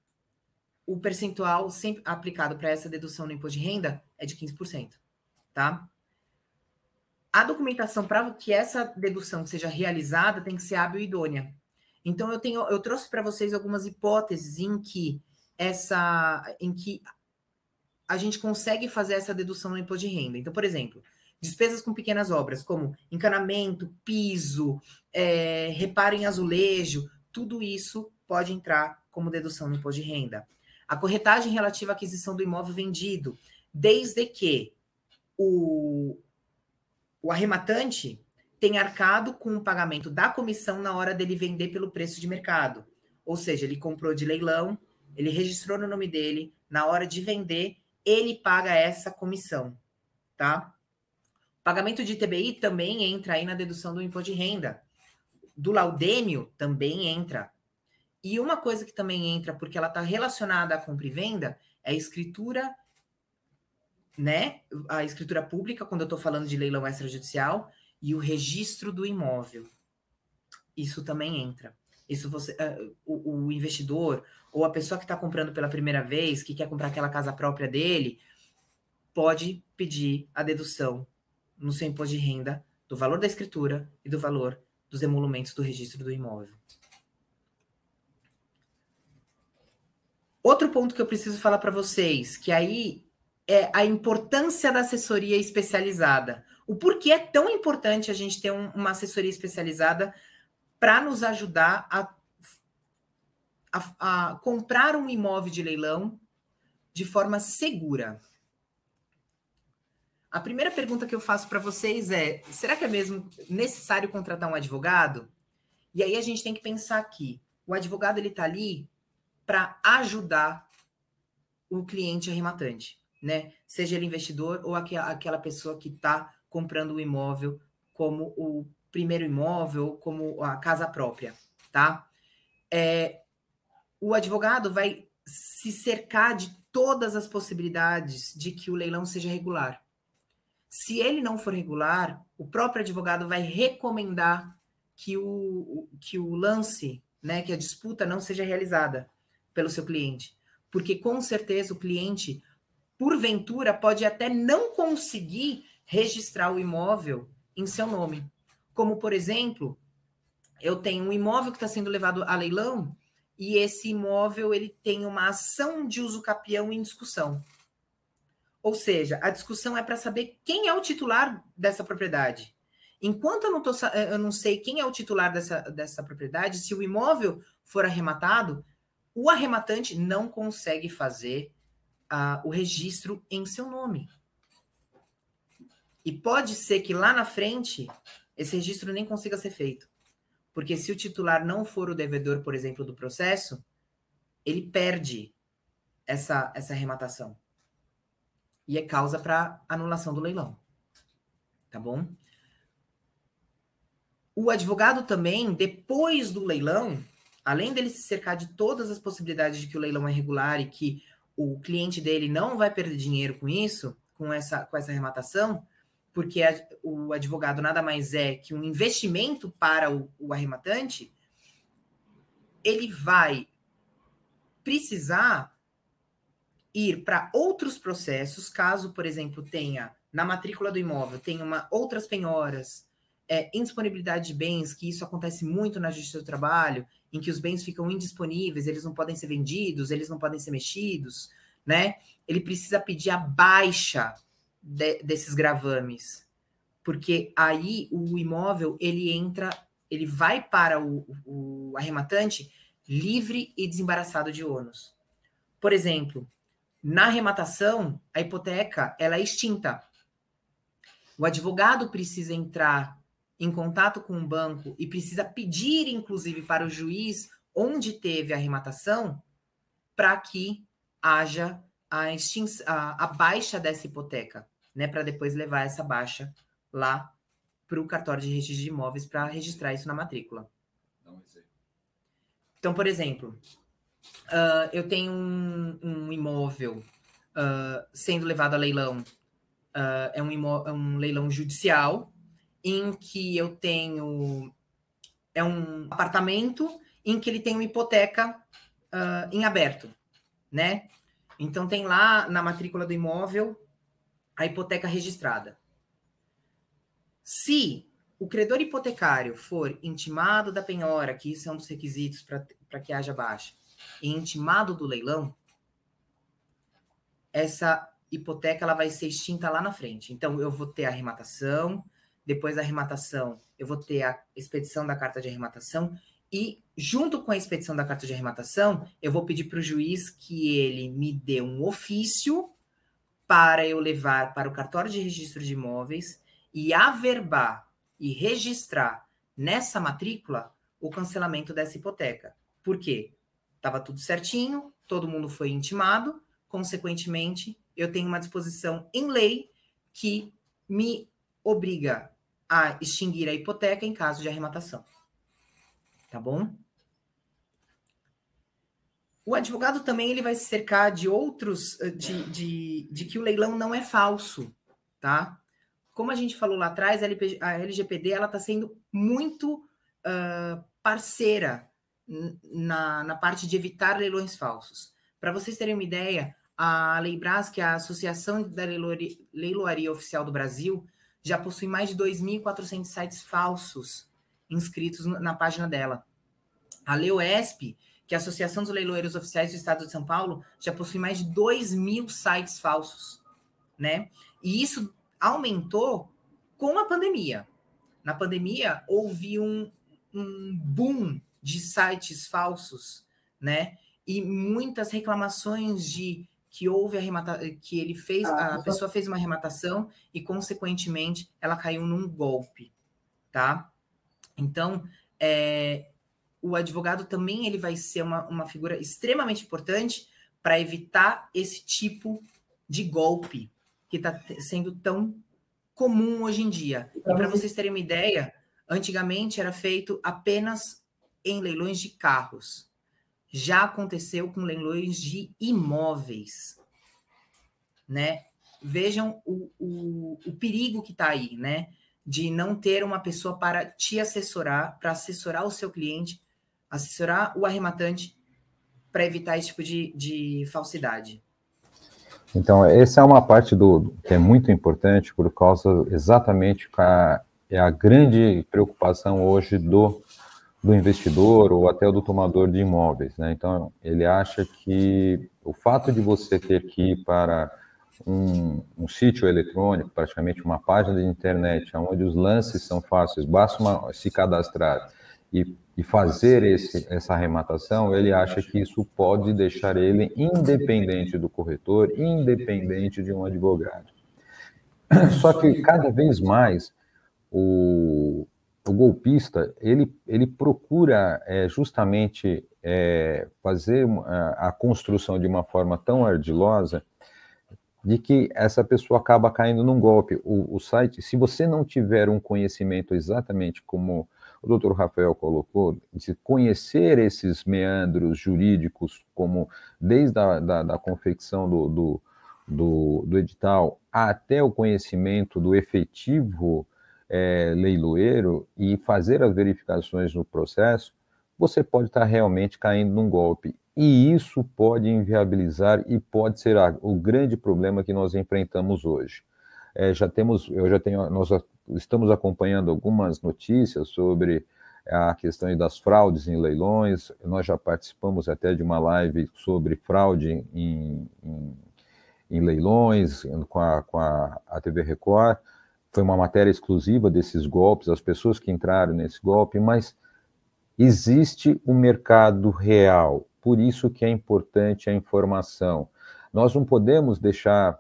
o percentual sempre aplicado para essa dedução no imposto de renda é de 15%, tá? a documentação para que essa dedução seja realizada tem que ser hábil e idônea. Então eu tenho, eu trouxe para vocês algumas hipóteses em que essa, em que a gente consegue fazer essa dedução no imposto de renda. Então, por exemplo, despesas com pequenas obras, como encanamento, piso, é, reparo em azulejo, tudo isso pode entrar como dedução no imposto de renda. A corretagem relativa à aquisição do imóvel vendido, desde que o, o arrematante tem arcado com o pagamento da comissão na hora dele vender pelo preço de mercado. Ou seja, ele comprou de leilão, ele registrou no nome dele, na hora de vender, ele paga essa comissão, tá? Pagamento de TBI também entra aí na dedução do imposto de renda. Do laudêmio também entra. E uma coisa que também entra, porque ela está relacionada à compra e venda, é a escritura né, a escritura pública, quando eu estou falando de leilão extrajudicial, e o registro do imóvel. isso também entra. Isso você, uh, o, o, investidor ou a pessoa que está comprando pela primeira vez, que quer comprar aquela casa própria dele, pode pedir a dedução no seu imposto de renda do valor da escritura e do valor dos emolumentos do registro do imóvel. Outro ponto que eu preciso falar para vocês, que aí é a importância da assessoria especializada. O porquê é tão importante a gente ter um, uma assessoria especializada para nos ajudar a, a, a comprar um imóvel de leilão de forma segura. A primeira pergunta que eu faço para vocês é: será que é mesmo necessário contratar um advogado? E aí a gente tem que pensar aqui: o advogado ele está ali para ajudar o cliente arrematante, né? Seja ele investidor ou aquela pessoa que está comprando o imóvel como o primeiro imóvel, como a casa própria, tá? É, o advogado vai se cercar de todas as possibilidades de que o leilão seja regular. Se ele não for regular, o próprio advogado vai recomendar que o, que o lance, né, que a disputa não seja realizada pelo seu cliente. Porque com certeza o cliente, porventura, pode até não conseguir registrar o imóvel em seu nome. Como, por exemplo, eu tenho um imóvel que está sendo levado a leilão e esse imóvel ele tem uma ação de uso capião em discussão. Ou seja, a discussão é para saber quem é o titular dessa propriedade. Enquanto eu não, tô, eu não sei quem é o titular dessa, dessa propriedade, se o imóvel for arrematado, o arrematante não consegue fazer uh, o registro em seu nome. E pode ser que lá na frente esse registro nem consiga ser feito. Porque se o titular não for o devedor, por exemplo, do processo, ele perde essa, essa arrematação e é causa para anulação do leilão. Tá bom? O advogado também, depois do leilão, além dele se cercar de todas as possibilidades de que o leilão é regular e que o cliente dele não vai perder dinheiro com isso, com essa, com essa arrematação, porque a, o advogado nada mais é que um investimento para o, o arrematante, ele vai precisar ir para outros processos, caso, por exemplo, tenha na matrícula do imóvel, tenha uma, outras penhoras, é, indisponibilidade de bens, que isso acontece muito na Justiça do Trabalho, em que os bens ficam indisponíveis, eles não podem ser vendidos, eles não podem ser mexidos, né? Ele precisa pedir a baixa de, desses gravames, porque aí o imóvel ele entra, ele vai para o, o arrematante livre e desembaraçado de ônus. Por exemplo, na arrematação, a hipoteca ela é extinta. O advogado precisa entrar em contato com o banco e precisa pedir, inclusive, para o juiz onde teve a arrematação para que haja a, a, a, baixa dessa hipoteca, né? Para depois levar essa baixa lá para o cartório de registro de imóveis para registrar isso na matrícula. Então, por exemplo, uh, eu tenho um, um imóvel uh, sendo levado a leilão, uh, é, um é um leilão judicial, em que eu tenho. É um apartamento em que ele tem uma hipoteca em aberto, né? Então, tem lá na matrícula do imóvel a hipoteca registrada. Se o credor hipotecário for intimado da penhora, que isso é um dos requisitos para que haja baixa, e intimado do leilão, essa hipoteca ela vai ser extinta lá na frente. Então, eu vou ter a arrematação, depois da arrematação, eu vou ter a expedição da carta de arrematação, e junto com a expedição da carta de arrematação, eu vou pedir para o juiz que ele me dê um ofício para eu levar para o cartório de registro de imóveis e averbar e registrar nessa matrícula o cancelamento dessa hipoteca. Por quê? Estava tudo certinho, todo mundo foi intimado, consequentemente, eu tenho uma disposição em lei que me obriga a extinguir a hipoteca em caso de arrematação. Tá bom? O advogado também ele vai se cercar de outros, eh, de, de, de que o leilão não é falso, tá? Como a gente falou lá atrás, a LGPD ela está sendo muito uh, parceira na, na parte de evitar leilões falsos. Para vocês terem uma ideia, a Leibras, que é a Associação da Leiloaria, Oficial do Brasil, já possui mais de 2.400 sites falsos inscritos na página dela. A Leoesp, que é a Associação dos Leiloeiros Oficiais do Estado de São Paulo, já possui mais de 2 mil sites falsos, né? E isso aumentou com a pandemia. Na pandemia, houve um, um boom de sites falsos, né? E muitas reclamações de que houve arremata que ele fez, ah, a pessoa fez uma arrematação e, consequentemente, ela caiu num golpe, tá? Então, é, o advogado também ele vai ser uma, uma figura extremamente importante para evitar esse tipo de golpe que está sendo tão comum hoje em dia. E para vocês terem uma ideia, antigamente era feito apenas em leilões de carros. Já aconteceu com leilões de imóveis, né? Vejam o, o, o perigo que está aí, né? De não ter uma pessoa para te assessorar, para assessorar o seu cliente, assessorar o arrematante, para evitar esse tipo de, de falsidade. Então, essa é uma parte do que é muito importante por causa exatamente a, é a grande preocupação hoje do do investidor ou até do tomador de imóveis. Né? Então, ele acha que o fato de você ter que ir para um, um, sítio eletrônico, praticamente uma página de internet, onde os lances são fáceis, basta uma, se cadastrar e, e fazer esse, essa arrematação, ele acha que isso pode deixar ele independente do corretor, independente de um advogado. Só que cada vez mais o, o golpista ele, ele procura é, justamente é, fazer a, a, construção de uma forma tão ardilosa de que essa pessoa acaba caindo num golpe. O, o site, se você não tiver um conhecimento exatamente como o doutor Rafael colocou, de conhecer esses meandros jurídicos, como desde a da, da confecção do, do, do, do edital até o conhecimento do efetivo é, leiloeiro e fazer as verificações no processo, você pode estar realmente caindo num golpe. E isso pode inviabilizar e pode ser a, o grande problema que nós enfrentamos hoje. É, já temos, eu já tenho, nós estamos acompanhando algumas notícias sobre a questão das fraudes em leilões. Nós já participamos até de uma live sobre fraude em, em, em leilões com a, com a, a TV Record foi uma matéria exclusiva desses golpes, as pessoas que entraram nesse golpe, mas existe o um mercado real, por isso que é importante a informação. Nós não podemos deixar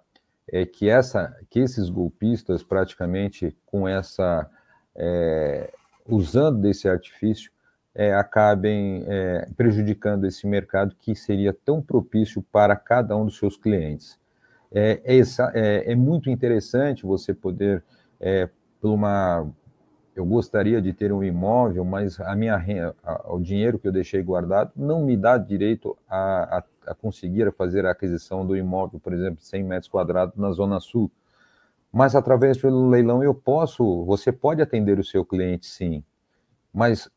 é, que, essa, que esses golpistas, praticamente com essa, é, usando desse artifício, é, acabem prejudicando esse mercado que seria tão propício para cada um dos seus clientes. É, é, é, é muito interessante você poder é, por uma eu gostaria de ter um imóvel, mas a minha renda, o dinheiro que eu deixei guardado não me dá direito a, a, a, conseguir fazer a aquisição do imóvel, por exemplo, 100 metros quadrados na Zona Sul. Mas através do leilão eu posso, você pode atender o seu cliente, sim. Mas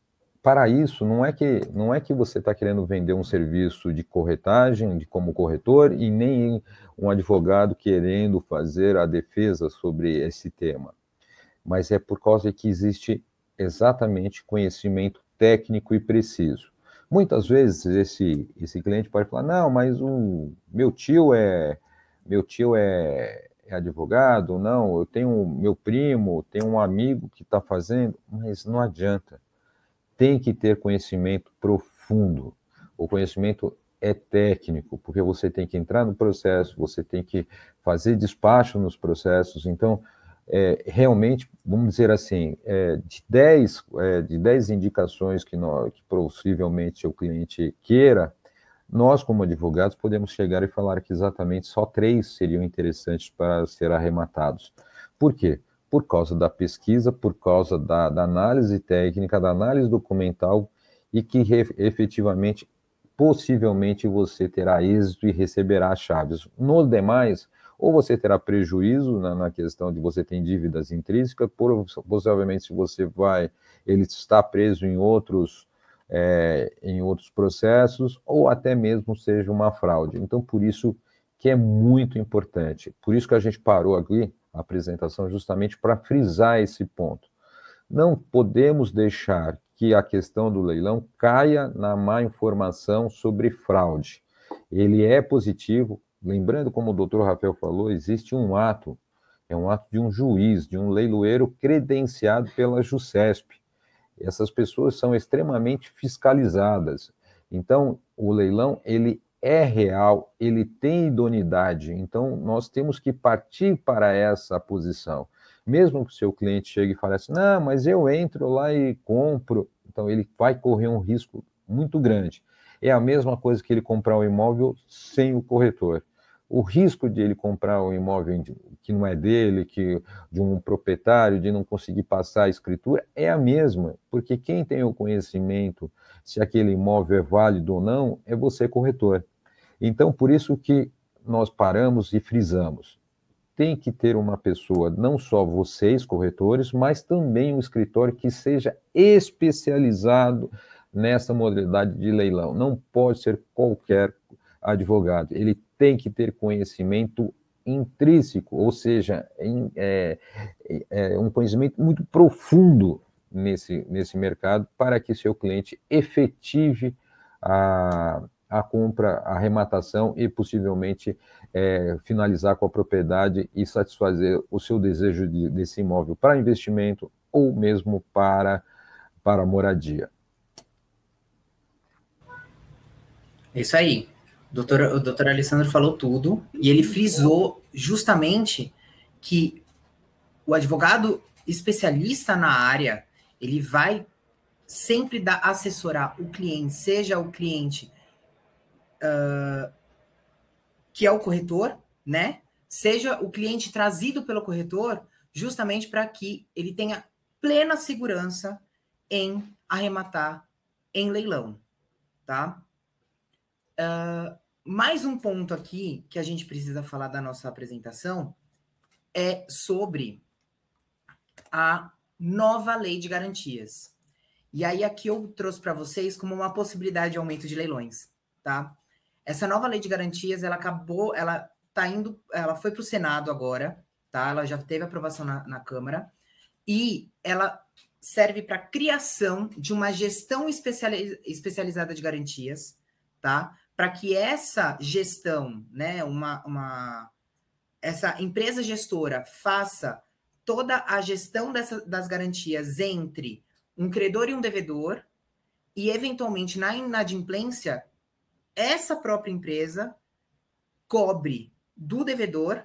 para isso não é que não é que você está querendo vender um serviço de corretagem, de como corretor, e nem um advogado querendo fazer a defesa sobre esse tema, mas é por causa que existe exatamente conhecimento técnico e preciso. Muitas vezes esse esse cliente pode falar não, mas o meu tio é meu tio é, é advogado, não, eu tenho meu primo, tenho um amigo que está fazendo, mas não adianta tem que ter conhecimento profundo. O conhecimento é técnico, porque você tem que entrar no processo, você tem que fazer despacho nos processos. Então, é, realmente, vamos dizer assim, é, de 10 é, de dez indicações que, nós, que possivelmente o cliente queira, nós, como advogados, podemos chegar e falar que exatamente só três seriam interessantes para ser arrematados. Por quê? Por causa da pesquisa, por causa da, da análise técnica, da análise documental e que efetivamente, possivelmente, você terá êxito e receberá chaves. No demais, ou você terá prejuízo na, na questão de você ter dívidas intrínsecas, por, possivelmente se você vai, ele está preso em outros é, em outros processos, ou até mesmo seja uma fraude. Então, por isso que é muito importante. Por isso que a gente parou aqui apresentação justamente para frisar esse ponto. Não podemos deixar que a questão do leilão caia na má informação sobre fraude. Ele é positivo, lembrando como o doutor Rafael falou, existe um ato, é um ato de um juiz, de um leiloeiro credenciado pela JUSESP essas pessoas são extremamente fiscalizadas. Então, o leilão ele é real, ele tem idoneidade. Então, nós temos que partir para essa posição. Mesmo que o seu cliente chegue e fale assim, não, mas eu entro lá e compro, então ele vai correr um risco muito grande. É a mesma coisa que ele comprar um imóvel sem o corretor o risco de ele comprar um imóvel que não é dele, que de um proprietário, de não conseguir passar a escritura, é a mesma, porque quem tem o conhecimento se aquele imóvel é válido ou não é você corretor. Então, por isso que nós paramos e frisamos. Tem que ter uma pessoa, não só vocês, corretores, mas também um escritório que seja especializado nessa modalidade de leilão. Não pode ser qualquer advogado. Ele tem que ter conhecimento intrínseco, ou seja, em, é, é, um conhecimento muito profundo nesse, nesse mercado para que seu cliente efetive a, a compra, a arrematação e possivelmente é, finalizar com a propriedade e satisfazer o seu desejo de, desse imóvel para investimento ou mesmo para, para moradia. É isso aí. Doutor, o doutor Alessandro falou tudo e ele frisou justamente que o advogado especialista na área ele vai sempre dar assessorar o cliente, seja o cliente uh, que é o corretor, né? Seja o cliente trazido pelo corretor, justamente para que ele tenha plena segurança em arrematar em leilão, tá? Uh, mais um ponto aqui que a gente precisa falar da nossa apresentação é sobre a nova lei de garantias. E aí aqui eu trouxe para vocês como uma possibilidade de aumento de leilões, tá? Essa nova lei de garantias, ela acabou, ela tá indo, ela foi para o Senado agora, tá? Ela já teve aprovação na, na Câmara e ela serve para criação de uma gestão especializada de garantias, tá? para que essa gestão, né, uma, uma, essa empresa gestora faça toda a gestão dessa, das garantias entre um credor e um devedor, e eventualmente na inadimplência, essa própria empresa cobre do devedor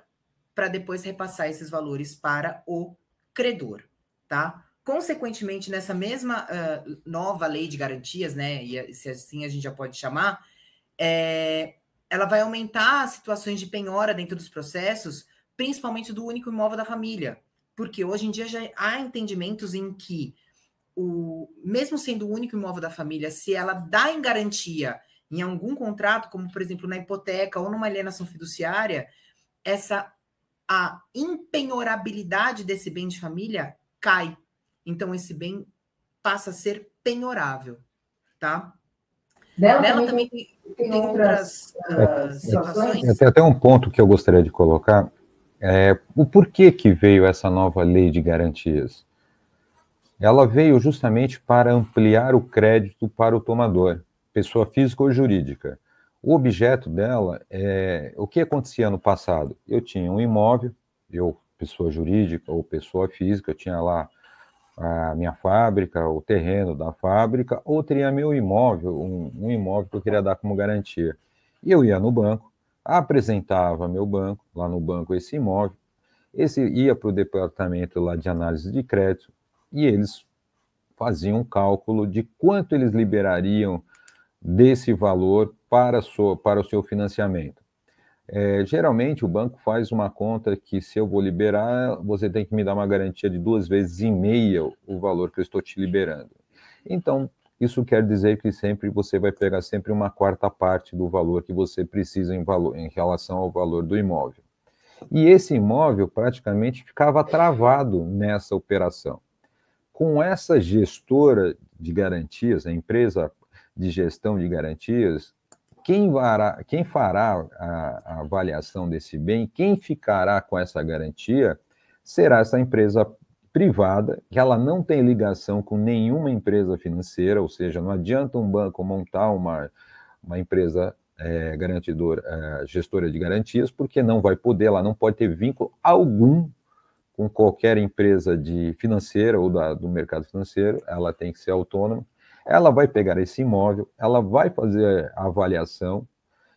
para depois repassar esses valores para o credor, tá? Consequentemente, nessa mesma uh, nova lei de garantias, né, e se assim a gente já pode chamar, é, ela vai aumentar as situações de penhora dentro dos processos, principalmente do único imóvel da família. Porque hoje em dia já há entendimentos em que, o, mesmo sendo o único imóvel da família, se ela dá em garantia em algum contrato, como por exemplo na hipoteca ou numa alienação fiduciária, essa a impenhorabilidade desse bem de família cai. Então esse bem passa a ser penhorável, tá? Dela, Dela também, também tem, tem outras uh, situações. Tem até um ponto que eu gostaria de colocar. É, o porquê que veio essa nova lei de garantias? Ela veio justamente para ampliar o crédito para o tomador, pessoa física ou jurídica. O objeto dela é o que acontecia no passado. Eu tinha um imóvel, eu, pessoa jurídica ou pessoa física, eu tinha lá a minha fábrica, o terreno da fábrica, ou teria meu imóvel, um, um imóvel que eu queria dar como garantia. E eu ia no banco, apresentava meu banco, lá no banco esse imóvel, esse ia para o departamento lá de análise de crédito, e eles faziam um cálculo de quanto eles liberariam desse valor para, para o seu financiamento. É, geralmente o banco faz uma conta que se eu vou liberar, você tem que me dar uma garantia de duas vezes e meia o valor que eu estou te liberando. Então, isso quer dizer que sempre você vai pegar sempre uma quarta parte do valor que você precisa em, valor, em relação ao valor do imóvel. E esse imóvel praticamente ficava travado nessa operação. Com essa gestora de garantias, a empresa de gestão de garantias, quem, vará, quem fará a, a avaliação desse bem, quem ficará com essa garantia, será essa empresa privada, que ela não tem ligação com nenhuma empresa financeira, ou seja, não adianta um banco montar uma, uma empresa é, garantidora, é, gestora de garantias, porque não vai poder, ela não pode ter vínculo algum com qualquer empresa de financeira ou da, do mercado financeiro, ela tem que ser autônoma. Ela vai pegar esse imóvel, ela vai fazer a avaliação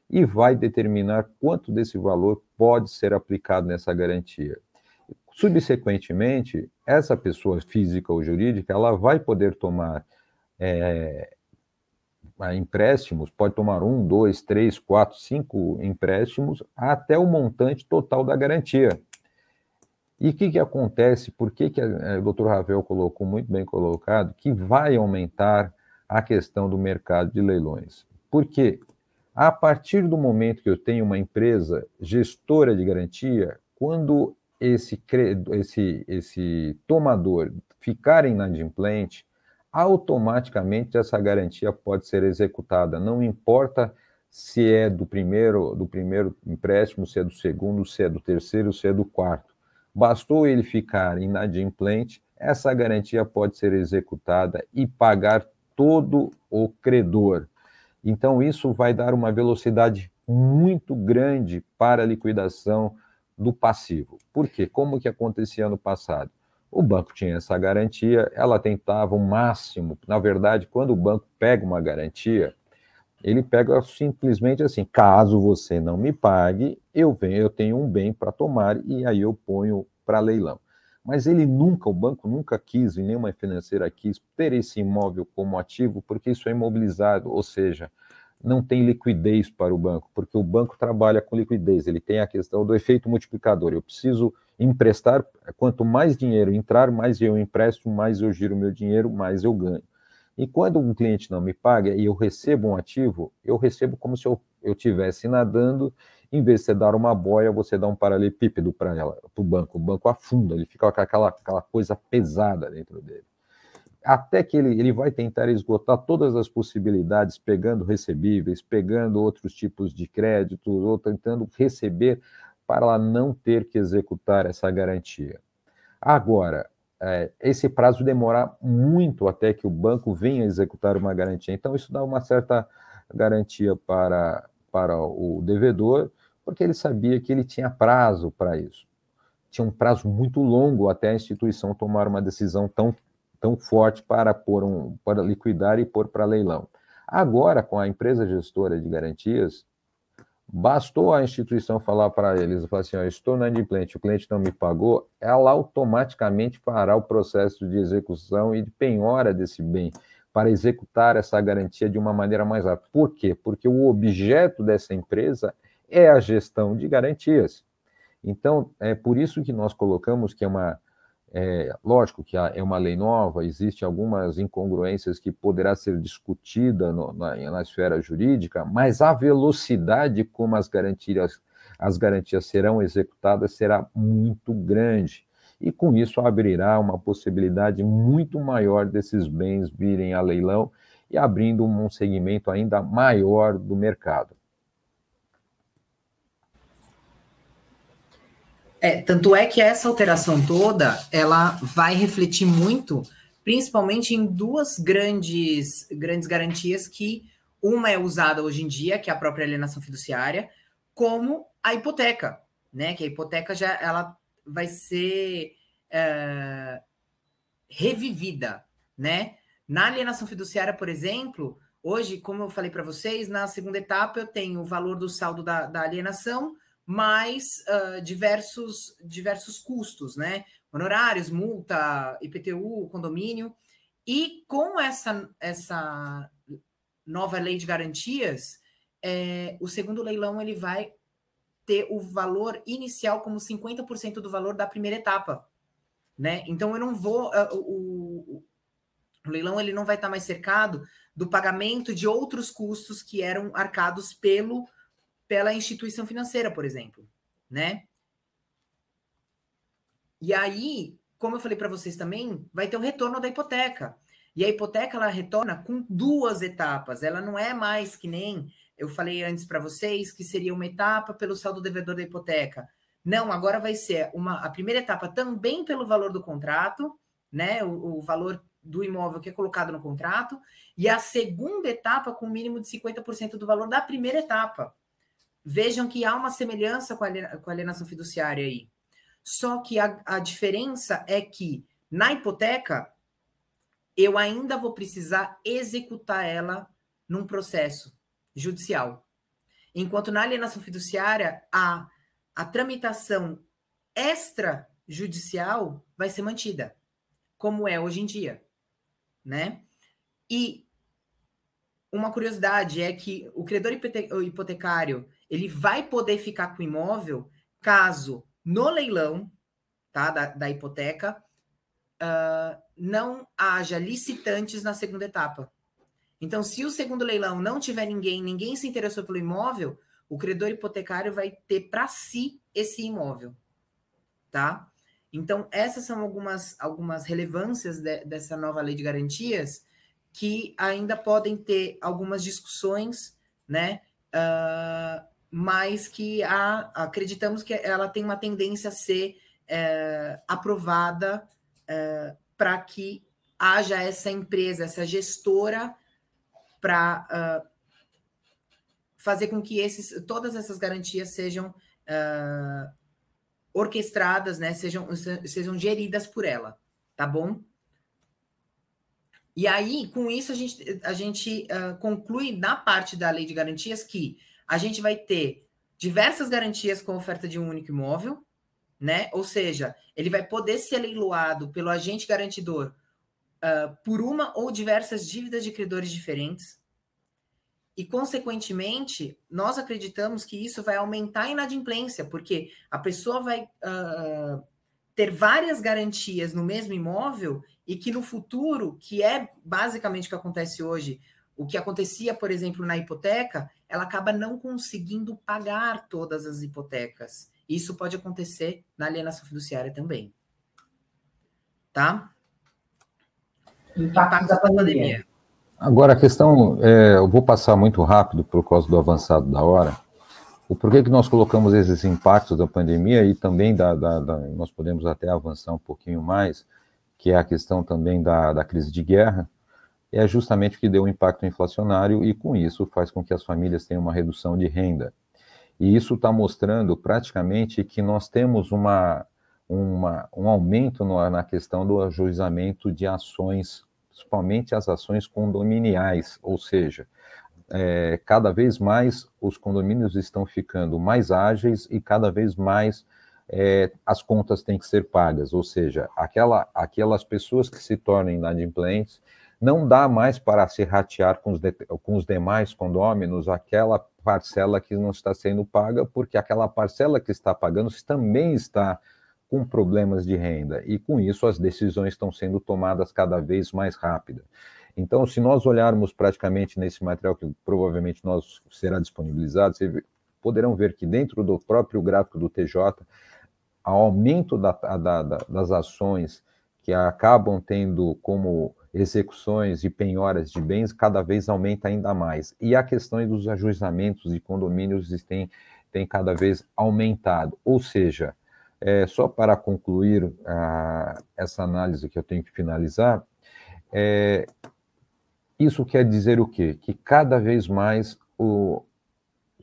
e vai determinar quanto desse valor pode ser aplicado nessa garantia. Subsequentemente, essa pessoa física ou jurídica, ela vai poder tomar é, empréstimos, pode tomar um, dois, três, quatro, cinco empréstimos até o montante total da garantia. E o que, que acontece? Por que, que a, o doutor Ravel colocou muito bem colocado que vai aumentar a questão do mercado de leilões? Porque a partir do momento que eu tenho uma empresa gestora de garantia, quando esse, esse, esse tomador ficar inadimplente, automaticamente essa garantia pode ser executada. Não importa se é do primeiro, do primeiro empréstimo, se é do segundo, se é do terceiro, se é do quarto. Bastou ele ficar inadimplente, essa garantia pode ser executada e pagar todo o credor. Então, isso vai dar uma velocidade muito grande para a liquidação do passivo. Por quê? Como que acontecia no passado? O banco tinha essa garantia, ela tentava o máximo. Na verdade, quando o banco pega uma garantia, ele pega simplesmente assim: caso você não me pague, eu venho, eu tenho um bem para tomar e aí eu ponho para leilão. Mas ele nunca, o banco nunca quis, e nenhuma financeira quis, ter esse imóvel como ativo, porque isso é imobilizado, ou seja, não tem liquidez para o banco, porque o banco trabalha com liquidez, ele tem a questão do efeito multiplicador. Eu preciso emprestar, quanto mais dinheiro entrar, mais eu empresto, mais eu giro meu dinheiro, mais eu ganho. E quando um cliente não me paga e eu recebo um ativo, eu recebo como se eu estivesse nadando, em vez de você dar uma boia, você dá um paralelepípedo para o banco. O banco afunda, ele fica com aquela, aquela coisa pesada dentro dele até que ele, ele vai tentar esgotar todas as possibilidades, pegando recebíveis, pegando outros tipos de créditos, ou tentando receber para ela não ter que executar essa garantia. Agora, é, esse prazo demora muito até que o banco venha executar uma garantia. Então, isso dá uma certa garantia para, para o devedor, porque ele sabia que ele tinha prazo para isso. Tinha um prazo muito longo até a instituição tomar uma decisão tão tão forte para pôr um, para liquidar e pôr para leilão. Agora, com a empresa gestora de garantias, bastou a instituição falar para eles, falar assim, ó, estou na inadimplente, o cliente não me pagou, ela automaticamente fará o processo de execução e de penhora desse bem para executar essa garantia de uma maneira mais rápida. Por quê? Porque o objeto dessa empresa é a gestão de garantias. Então, é por isso que nós colocamos que é uma é, lógico que é uma lei nova, existem algumas incongruências que poderá ser discutida no, na, na, esfera jurídica, mas a velocidade como as garantias, as garantias serão executadas será muito grande. E com isso abrirá uma possibilidade muito maior desses bens virem a leilão e abrindo um segmento ainda maior do mercado. É, tanto é que essa alteração toda, ela vai refletir muito, principalmente em duas grandes, grandes garantias que uma é usada hoje em dia, que é a própria alienação fiduciária, como a hipoteca, né? Que a hipoteca já ela vai ser é, revivida, né? Na alienação fiduciária, por exemplo, hoje, como eu falei para vocês, na segunda etapa eu tenho o valor do saldo da, da alienação mais uh, diversos, diversos custos, né? Honorários, multa, IPTU, condomínio. E com essa, essa nova lei de garantias, é, o segundo leilão ele vai ter o valor inicial como 50% do valor da primeira etapa. Né? Então eu não vou. Uh, o, o leilão ele não vai estar mais cercado do pagamento de outros custos que eram arcados pelo pela instituição financeira, por exemplo, né? E aí, como eu falei para vocês também, vai ter o retorno da hipoteca. E a hipoteca ela retorna com duas etapas. Ela não é mais que nem eu falei antes para vocês que seria uma etapa pelo saldo devedor da hipoteca. Não, agora vai ser uma a primeira etapa também pelo valor do contrato, né? O, o valor do imóvel que é colocado no contrato, e a segunda etapa com mínimo de 50% do valor da primeira etapa. Vejam que há uma semelhança com a, alienação fiduciária aí. Só que a, a diferença é que na hipoteca eu ainda vou precisar executar ela num processo judicial. Enquanto na alienação fiduciária, a, a tramitação extrajudicial vai ser mantida, como é hoje em dia, né? E uma curiosidade é que o credor hipotecário ele vai poder ficar com o imóvel caso no leilão tá, da, da hipoteca uh, não haja licitantes na segunda etapa. Então, se o segundo leilão não tiver ninguém, ninguém se interessou pelo imóvel, o credor hipotecário vai ter para si esse imóvel, tá? Então, essas são algumas, algumas relevâncias de, dessa nova lei de garantias que ainda podem ter algumas discussões, né? Uh, mas que acreditamos que ela tem uma tendência a ser é, aprovada é, para que haja essa empresa, essa gestora para uh, fazer com que esses, todas essas garantias sejam uh, orquestradas, né, sejam, sejam geridas por ela, tá bom? E aí, com isso, a gente, a gente uh, conclui na parte da lei de garantias que a gente vai ter diversas garantias com oferta de um único imóvel, né? Ou seja, ele vai poder ser leiloado pelo agente garantidor uh, por uma ou diversas dívidas de credores diferentes. E, consequentemente, nós acreditamos que isso vai aumentar a inadimplência, porque a pessoa vai uh, ter várias garantias no mesmo imóvel e que no futuro, que é basicamente o que acontece hoje, o que acontecia, por exemplo, na hipoteca, ela acaba não conseguindo pagar todas as hipotecas. Isso pode acontecer na alienação fiduciária também. Tá? Impacto da pandemia. Agora, a questão, é, eu vou passar muito rápido por causa do avançado da hora. O porquê que nós colocamos esses impactos da pandemia e também da, da, da, nós podemos até avançar um pouquinho mais, que é a questão também da, da crise de guerra, é justamente o que deu um impacto inflacionário e com isso faz com que as famílias tenham uma redução de renda. E isso está mostrando praticamente que nós temos uma, uma um aumento no, na questão do ajuizamento de ações principalmente as ações condominiais, ou seja, é, cada vez mais os condomínios estão ficando mais ágeis e cada vez mais é, as contas têm que ser pagas, ou seja, aquela, aquelas pessoas que se tornam inadimplentes, não dá mais para se ratear com os, de, com os demais condôminos aquela parcela que não está sendo paga, porque aquela parcela que está pagando também está com problemas de renda, e com isso as decisões estão sendo tomadas cada vez mais rápidas. Então, se nós olharmos praticamente nesse material que provavelmente nós será disponibilizado, vocês poderão ver que dentro do próprio gráfico do TJ, o aumento da, da, da, das ações que acabam tendo como execuções e penhoras de bens cada vez aumenta ainda mais. E a questão dos ajuizamentos de condomínios tem, tem cada vez aumentado. Ou seja, é, só para concluir a, essa análise que eu tenho que finalizar, é, isso quer dizer o quê? Que cada vez mais o,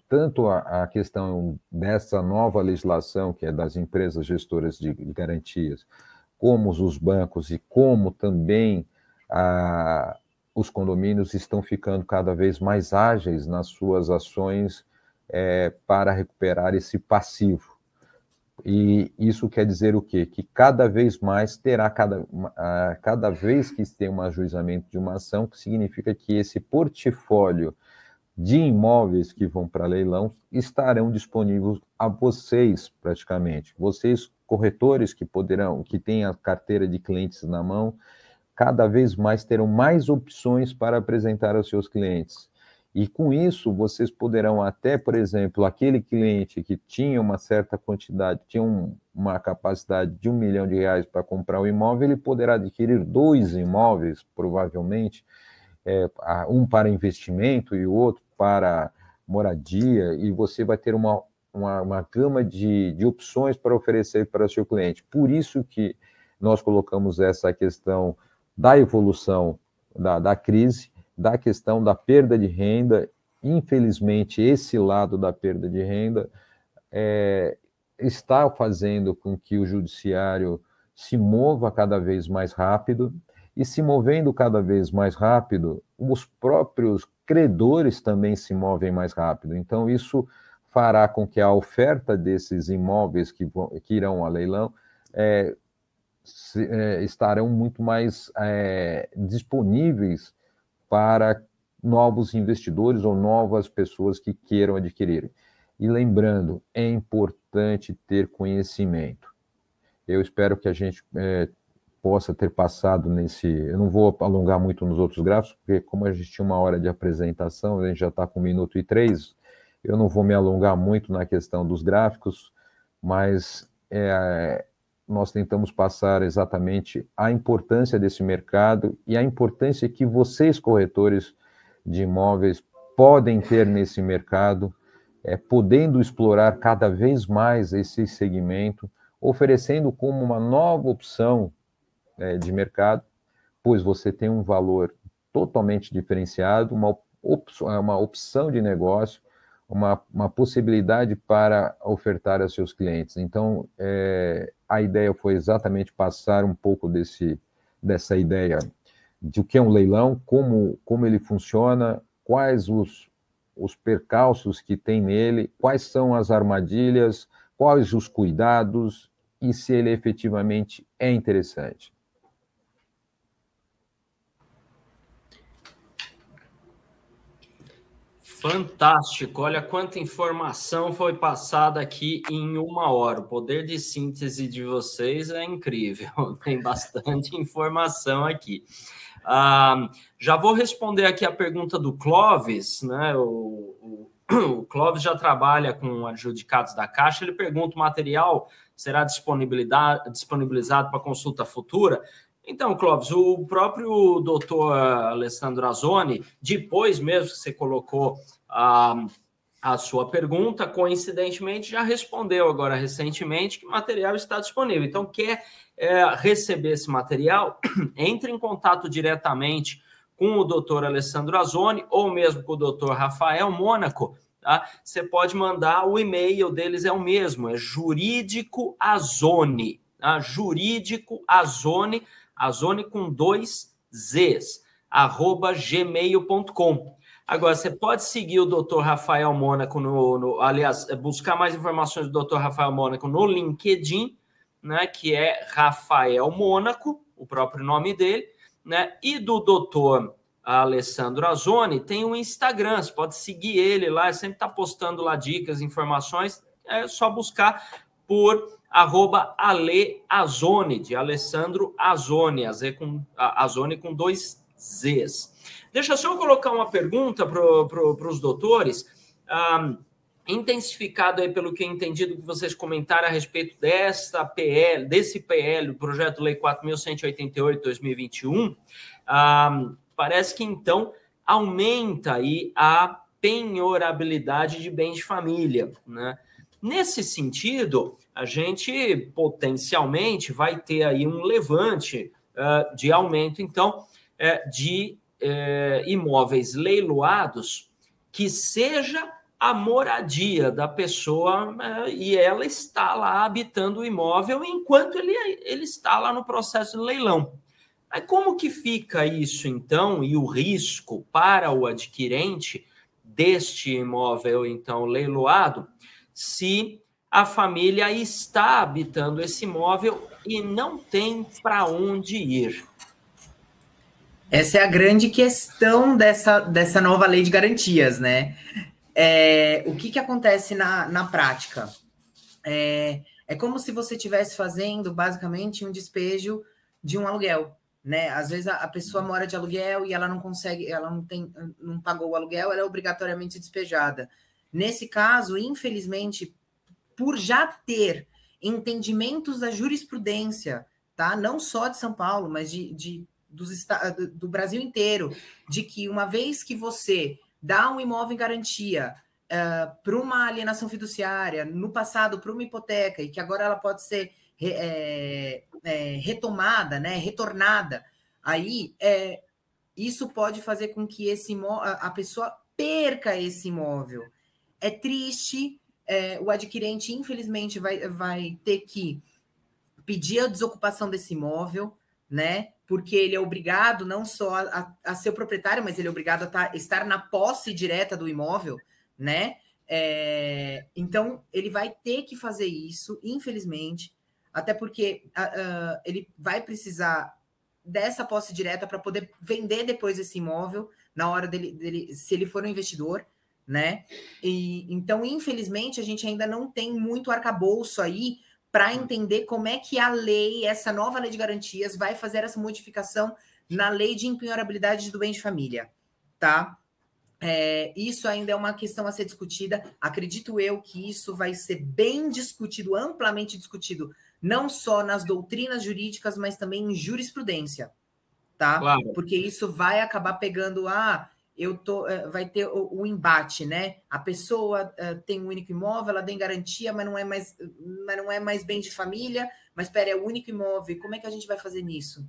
tanto a, a, questão dessa nova legislação, que é das empresas gestoras de, de garantias, como os bancos e como também os condomínios estão ficando cada vez mais ágeis nas suas ações é, para recuperar esse passivo. E isso quer dizer o quê? Que cada vez mais terá, cada, cada vez que tem um ajuizamento de uma ação, que significa que esse portfólio de imóveis que vão para leilão estarão disponíveis a vocês, praticamente. Vocês, corretores que poderão, que têm a carteira de clientes na mão, cada vez mais terão mais opções para apresentar aos seus clientes. E com isso, vocês poderão até, por exemplo, aquele cliente que tinha uma certa quantidade, tinha um, uma capacidade de um milhão de reais para comprar o um imóvel, ele poderá adquirir dois imóveis, provavelmente, é, um para investimento e o outro para moradia, e você vai ter uma, uma, uma gama de, de opções para oferecer para o seu cliente. Por isso que nós colocamos essa questão da evolução da, da crise, da questão da perda de renda. Infelizmente, esse lado da perda de renda é, está fazendo com que o judiciário se mova cada vez mais rápido, e se movendo cada vez mais rápido, os próprios credores também se movem mais rápido. Então, isso fará com que a oferta desses imóveis que, vão, que irão a leilão é, se, é, estarão muito mais é, disponíveis para novos investidores ou novas pessoas que queiram adquirir. E lembrando, é importante ter conhecimento. Eu espero que a gente é, possa ter passado nesse. Eu não vou alongar muito nos outros gráficos, porque, como a gente tinha uma hora de apresentação, a gente já está com um minuto e três, eu não vou me alongar muito na questão dos gráficos, mas é, nós tentamos passar exatamente a importância desse mercado e a importância que vocês, corretores de imóveis, podem ter nesse mercado, é, podendo explorar cada vez mais esse segmento, oferecendo como uma nova opção é, de mercado, pois você tem um valor totalmente diferenciado, uma, opção, uma opção de negócio uma, uma possibilidade para ofertar a seus clientes. Então, é, a ideia foi exatamente passar um pouco desse, dessa ideia de o que é um leilão, como, como ele funciona, quais os, os percalços que tem nele, quais são as armadilhas, quais os cuidados e se ele efetivamente é interessante. Fantástico! Olha quanta informação foi passada aqui em uma hora. O poder de síntese de vocês é incrível. (laughs) Tem bastante informação aqui. Ah, já vou responder aqui a pergunta do Clóvis, né? O, o, (clears throat) o Clóvis já trabalha com adjudicados da Caixa. Ele pergunta: o material será disponibilizado para consulta futura? Então, Clóvis, o próprio doutor Alessandro Azoni, depois mesmo que você colocou a, a sua pergunta, coincidentemente já respondeu agora recentemente que o material está disponível. Então, quer é, receber esse material, (clears throat) entre em contato diretamente com o doutor Alessandro Azoni ou mesmo com o doutor Rafael Mônaco. Tá? Você pode mandar o e-mail deles, é o mesmo, é jurídico azone, tá? jurídico azone com dois Zs, arroba gmail.com. Agora, você pode seguir o Dr. Rafael Mônaco no, no, aliás, buscar mais informações do Dr. Rafael Mônaco no LinkedIn, né, que é Rafael Mônaco, o próprio nome dele, né, e do Dr. Alessandro Azoni tem o um Instagram, você pode seguir ele lá, sempre está postando lá dicas, informações, é só buscar por arroba Ale Azone, de Alessandro Azone, a Z com, Azone com dois Zs. Deixa eu só colocar uma pergunta para pro, os doutores. Um, intensificado aí pelo que eu entendi do que vocês comentaram a respeito desta PL, desse PL, o projeto Lei 4.188-2021, um, parece que então aumenta aí a penhorabilidade de bens de família, né? Nesse sentido, a gente potencialmente vai ter aí um levante uh, de aumento, então, uh, de uh, imóveis leiloados que seja a moradia da pessoa eh, e ela está lá habitando o imóvel enquanto ele, ele está lá no processo de leilão. Mas como que fica isso, então, e o risco para o adquirente deste imóvel, então, leiloado? se a família está habitando esse imóvel e não tem para onde ir. Essa é a grande questão dessa, dessa nova lei de garantias, né? É, o que, que acontece na, na prática? É, é como se você estivesse fazendo basicamente um despejo de um aluguel, né? Às vezes a, a, pessoa mora de aluguel e ela não consegue, ela não tem, não pagou o aluguel, ela é obrigatoriamente despejada. Nesse caso, infelizmente, por já ter entendimentos da jurisprudência, tá? Não só de São Paulo, mas de, de dos do Brasil inteiro, de que uma vez que você dá um imóvel em garantia uh, eh, para uma alienação fiduciária, no passado para uma hipoteca, e que agora ela pode ser é, é, retomada, né, retornada, aí é, isso pode fazer com que esse a pessoa perca esse imóvel. É triste, é, o adquirente, infelizmente, vai, vai ter que pedir a desocupação desse imóvel, né? Porque ele é obrigado não só a, a ser o proprietário, mas ele é obrigado a tá, estar na posse direta do imóvel, né? É, então, ele vai ter que fazer isso, infelizmente, até porque ele vai precisar dessa posse direta para poder vender depois esse imóvel na hora dele, dele, se ele for um investidor, né? E então, infelizmente, a gente ainda não tem muito arcabouço aí para entender como é que a lei, essa nova lei de garantias, vai fazer essa modificação na lei de empenhorabilidade do bem de família, tá? É, isso ainda é uma questão a ser discutida. Acredito eu que isso vai ser bem discutido, amplamente discutido, não só nas doutrinas jurídicas, mas também em jurisprudência, tá? Claro. Porque isso vai acabar pegando a ah, eu tô, eh, vai ter o, o embate, né? A pessoa uh, tem um único imóvel, ela tem garantia, mas não é mais, mas não é mais bem de família. Mas espera, é o único imóvel. Como é que a gente vai fazer nisso?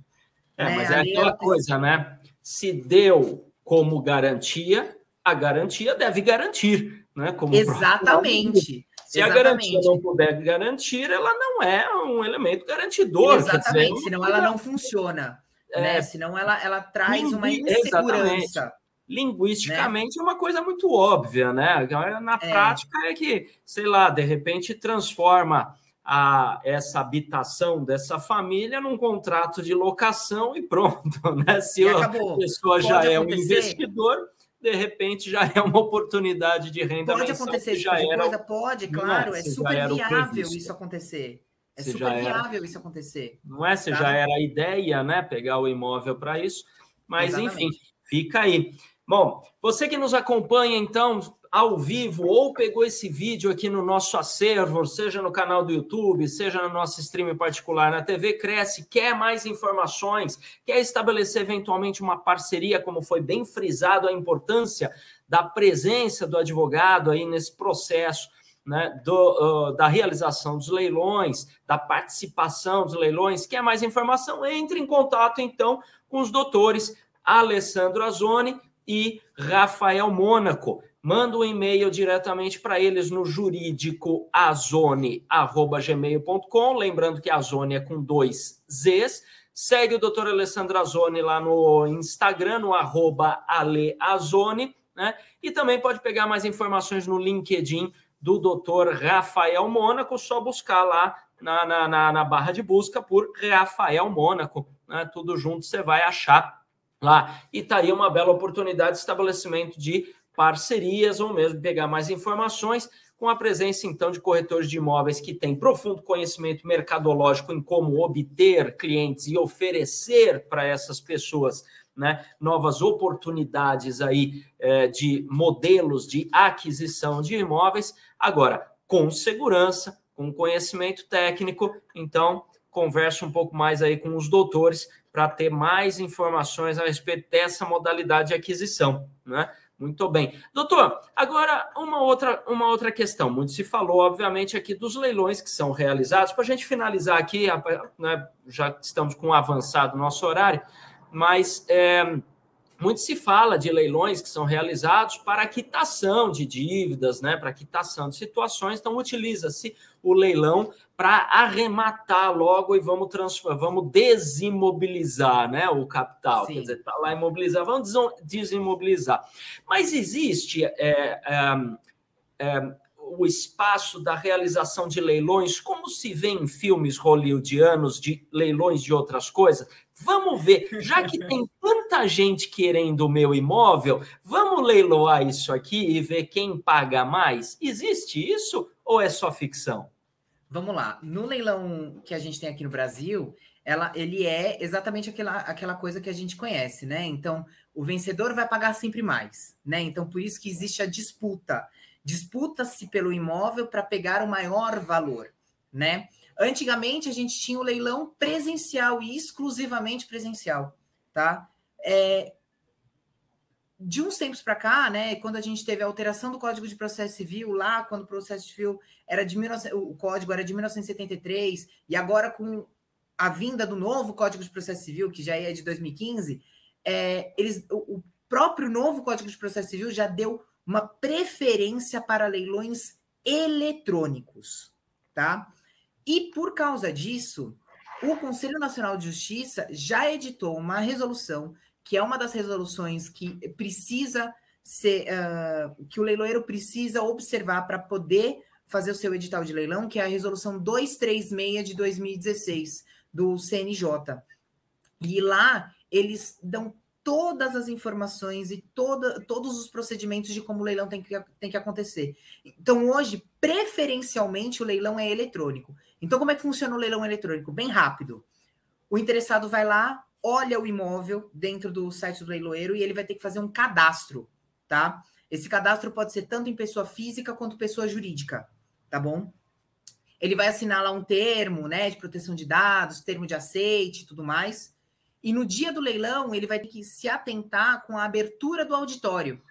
É, né? mas é aquela coisa, né? Se deu como garantia, a garantia deve garantir, né? Como Exatamente. Se Exatamente. a garantia não puder garantir, ela não é um elemento garantidor. Exatamente, dizer, senão ela não funciona. É, né? Senão ela, ela traz uma insegurança. Exatamente. Linguisticamente né? é uma coisa muito óbvia, né? Na é. prática é que, sei lá, de repente transforma a, essa habitação dessa família num contrato de locação e pronto, (laughs) né? Se a pessoa Pode já acontecer. é um investidor, de repente já é uma oportunidade de renda Pode acontecer já tipo era... coisa, pode, claro, é, é super viável isso acontecer. É se super viável era... isso acontecer. Não é? Se tá? já era a ideia, né? Pegar o imóvel para isso. Mas, Exatamente. enfim, fica aí. Bom, você que nos acompanha, então, ao vivo ou pegou esse vídeo aqui no nosso acervo, seja no canal do YouTube, seja no nosso stream particular na TV Cresce, quer mais informações, quer estabelecer eventualmente uma parceria, como foi bem frisado a importância da presença do advogado aí nesse processo. Né, do, uh, da realização dos leilões, da participação dos leilões, quer mais informação? Entre em contato então com os doutores Alessandro Azoni e Rafael Mônaco manda um e-mail diretamente para eles no juridicoazone.gmail.com. Lembrando que a Zone é com dois Zs. Segue o doutor Alessandro Azone lá no Instagram, no arroba aleazone, né? E também pode pegar mais informações no LinkedIn do doutor Rafael Mônaco, só buscar lá na, na, na, na barra de busca por Rafael Mônaco, né? Tudo junto você vai achar lá. E tá aí uma bela oportunidade de estabelecimento de parcerias ou mesmo pegar mais informações com a presença então de corretores de imóveis que têm profundo conhecimento mercadológico em como obter clientes e oferecer para essas pessoas né, novas oportunidades aí é, de modelos de aquisição de imóveis, agora com segurança, com conhecimento técnico, então converse um pouco mais aí com os doutores para ter mais informações a respeito dessa modalidade de aquisição, né? Muito bem. Doutor, agora uma outra, uma outra questão. Muito se falou, obviamente, aqui dos leilões que são realizados. Para a gente finalizar aqui, né, já estamos com um avançado nosso horário, mas é, muito se fala de leilões que são realizados para quitação de dívidas, né, para quitação de situações, então utiliza-se o leilão para arrematar logo e vamos transformar, vamos desimobilizar né, o capital. Sim. Quer dizer, está lá imobilizar, vamos desimobilizar. Mas existe é, é, é, o espaço da realização de leilões, como se vê em filmes hollywoodianos de leilões de outras coisas, Vamos ver, já que tem (laughs) tanta gente querendo o meu imóvel, vamos leiloar isso aqui e ver quem paga mais? Existe isso ou é só ficção? Vamos lá. No leilão que a gente tem aqui no Brasil, ela, ele é exatamente aquela, aquela coisa que a gente conhece, né? Então, o vencedor vai pagar sempre mais, né? Então, por isso que existe a disputa. Disputa-se pelo imóvel para pegar o maior valor, né? Antigamente a gente tinha o leilão presencial e exclusivamente presencial, tá? É, de uns tempos para cá, né, quando a gente teve a alteração do Código de Processo Civil, lá quando o processo civil era de 19, o código era de 1973 e agora com a vinda do novo Código de Processo Civil, que já é de 2015, é, eles, o, o próprio novo Código de Processo Civil já deu uma preferência para leilões eletrônicos, tá? E por causa disso, o Conselho Nacional de Justiça já editou uma resolução, que é uma das resoluções que precisa ser, uh, que o leiloeiro precisa observar para poder fazer o seu edital de leilão, que é a resolução 236 de 2016 do CNJ. E lá eles dão todas as informações e toda, todos os procedimentos de como o leilão tem que, tem que acontecer. Então, hoje, preferencialmente, o leilão é eletrônico. Então, como é que funciona o leilão eletrônico? Bem rápido. O interessado vai lá, olha o imóvel dentro do site do leiloeiro e ele vai ter que fazer um cadastro, tá? Esse cadastro pode ser tanto em pessoa física quanto pessoa jurídica, tá bom? Ele vai assinar lá um termo, né, de proteção de dados, termo de aceite e tudo mais. E no dia do leilão, ele vai ter que se atentar com a abertura do auditório,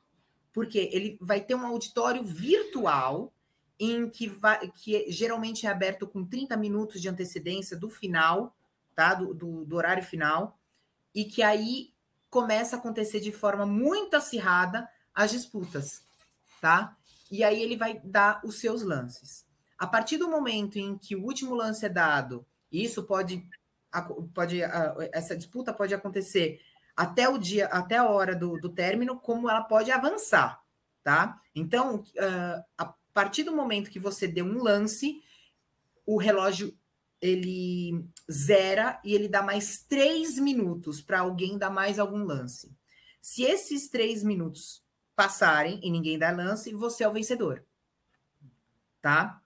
porque ele vai ter um auditório virtual em que, vai, que geralmente é aberto com 30 minutos de antecedência do final, tá? Do, do, do horário final, e que aí começa a acontecer de forma muito acirrada as disputas, tá? E aí ele vai dar os seus lances. A partir do momento em que o último lance é dado, isso pode pode essa disputa pode acontecer até o dia, até a hora do, do término, como ela pode avançar, tá? Então, uh, a partir do momento que você deu um lance, o relógio ele zera e ele dá mais três minutos para alguém dar mais algum lance. Se esses três minutos passarem e ninguém dá lance, você é o vencedor, tá?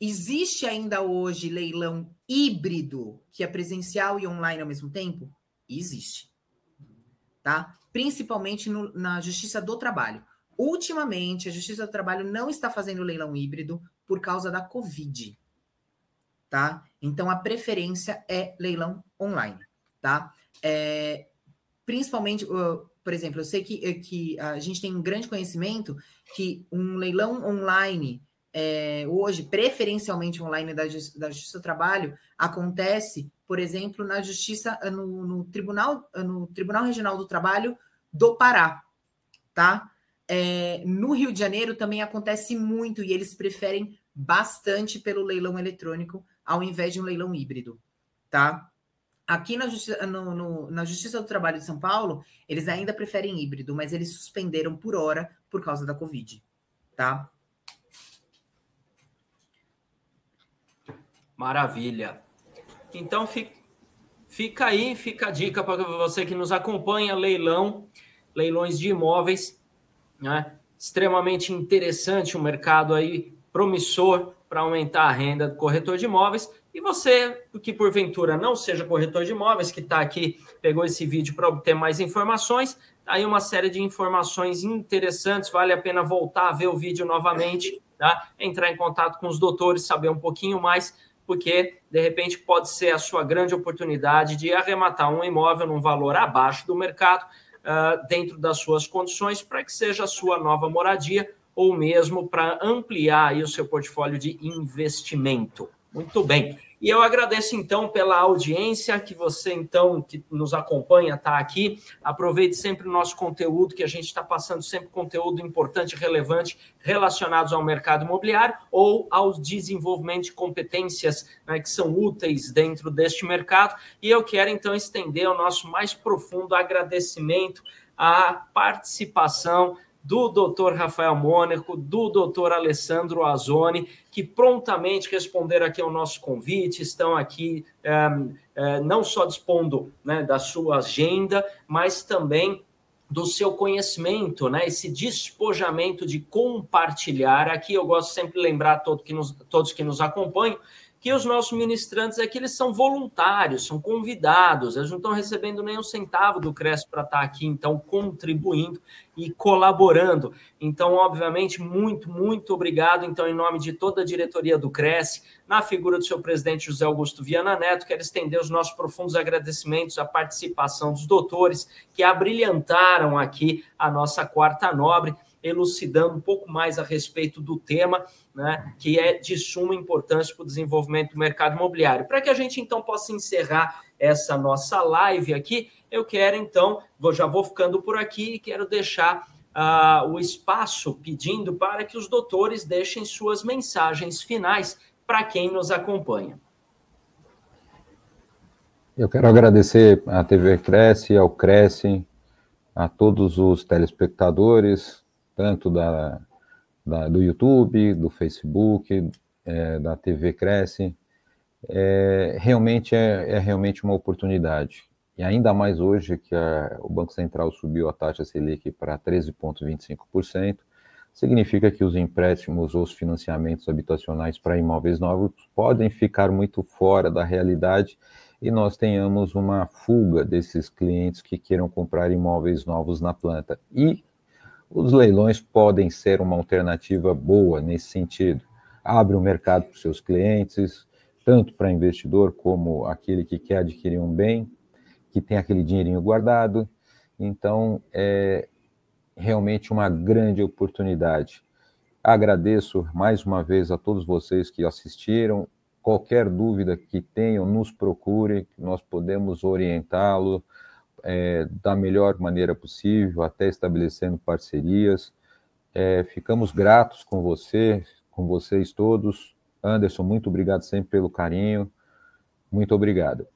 Existe ainda hoje leilão híbrido, que é presencial e online ao mesmo tempo? Existe. Tá? Principalmente no, na Justiça do Trabalho. Ultimamente, a Justiça do Trabalho não está fazendo leilão híbrido por causa da Covid. Tá? Então, a preferência é leilão online. Tá? É, principalmente, uh, por exemplo, eu sei que, que a gente tem um grande conhecimento que um leilão online é, hoje, preferencialmente online da, da Justiça do Trabalho, acontece, por exemplo, na Justiça, no, no, Tribunal, no Tribunal Regional do Trabalho do Pará, tá? É, no Rio de Janeiro também acontece muito e eles preferem bastante pelo leilão eletrônico ao invés de um leilão híbrido, tá? Aqui na Justiça, no, no, na Justiça do Trabalho de São Paulo, eles ainda preferem híbrido, mas eles suspenderam por hora por causa da Covid, tá? Maravilha. Então fica aí, fica a dica para você que nos acompanha, leilão, leilões de imóveis, né? Extremamente interessante o um mercado aí, promissor para aumentar a renda do corretor de imóveis. E você, que porventura não seja corretor de imóveis, que está aqui, pegou esse vídeo para obter mais informações, tá aí uma série de informações interessantes, vale a pena voltar a ver o vídeo novamente, tá? Entrar em contato com os doutores, saber um pouquinho mais porque de repente pode ser a sua grande oportunidade de arrematar um imóvel num valor abaixo do mercado, uh, dentro das suas condições, para que seja a sua nova moradia ou mesmo para ampliar aí o seu portfólio de investimento. Muito bem. E eu agradeço então pela audiência que você então que nos acompanha está aqui. Aproveite sempre o nosso conteúdo que a gente está passando sempre conteúdo importante, relevante relacionados ao mercado imobiliário ou ao desenvolvimento de competências né, que são úteis dentro deste mercado. E eu quero então estender o nosso mais profundo agradecimento à participação do doutor Rafael Mônaco, do doutor Alessandro Azoni, que prontamente responderam aqui ao nosso convite, estão aqui é, é, não só dispondo né, da sua agenda, mas também do seu conhecimento, né, esse despojamento de compartilhar. Aqui eu gosto sempre de lembrar todo que nos, todos que nos acompanham que os nossos ministrantes aqui eles são voluntários, são convidados, eles não estão recebendo nem um centavo do Cresce para estar tá aqui, então contribuindo e colaborando. Então, obviamente, muito, muito obrigado. Então, em nome de toda a diretoria do Cresce, na figura do seu presidente José Augusto Viana Neto, quero estender os nossos profundos agradecimentos à participação dos doutores que abrilhantaram aqui a nossa quarta nobre elucidando um pouco mais a respeito do tema, né, que é de suma importância para o desenvolvimento do mercado imobiliário. Para que a gente então possa encerrar essa nossa live aqui, eu quero então, vou, já vou ficando por aqui e quero deixar uh, o espaço pedindo para que os doutores deixem suas mensagens finais para quem nos acompanha. Eu quero agradecer à TV Cresce, ao Cresce, a todos os telespectadores, tanto da, da do YouTube, do Facebook, é, da TV Cresce. É, realmente é, é, realmente uma oportunidade. E ainda mais hoje que a, o Banco Central subiu a taxa Selic para 13,25%, significa que os empréstimos ou os financiamentos habitacionais para imóveis novos podem ficar muito fora da realidade e nós tenhamos uma fuga desses clientes que queiram comprar imóveis novos na planta. E os leilões podem ser uma alternativa boa nesse sentido. Abre o um mercado para os seus clientes, tanto para investidor como aquele que quer adquirir um bem, que tem aquele dinheirinho guardado. Então, é realmente uma grande oportunidade. Agradeço mais uma vez a todos vocês que assistiram. Qualquer dúvida que tenham, nos procure, nós podemos orientá-lo é, da melhor maneira possível, até estabelecendo parcerias. É, ficamos gratos com você, com vocês todos. Anderson, muito obrigado sempre pelo carinho. Muito obrigado.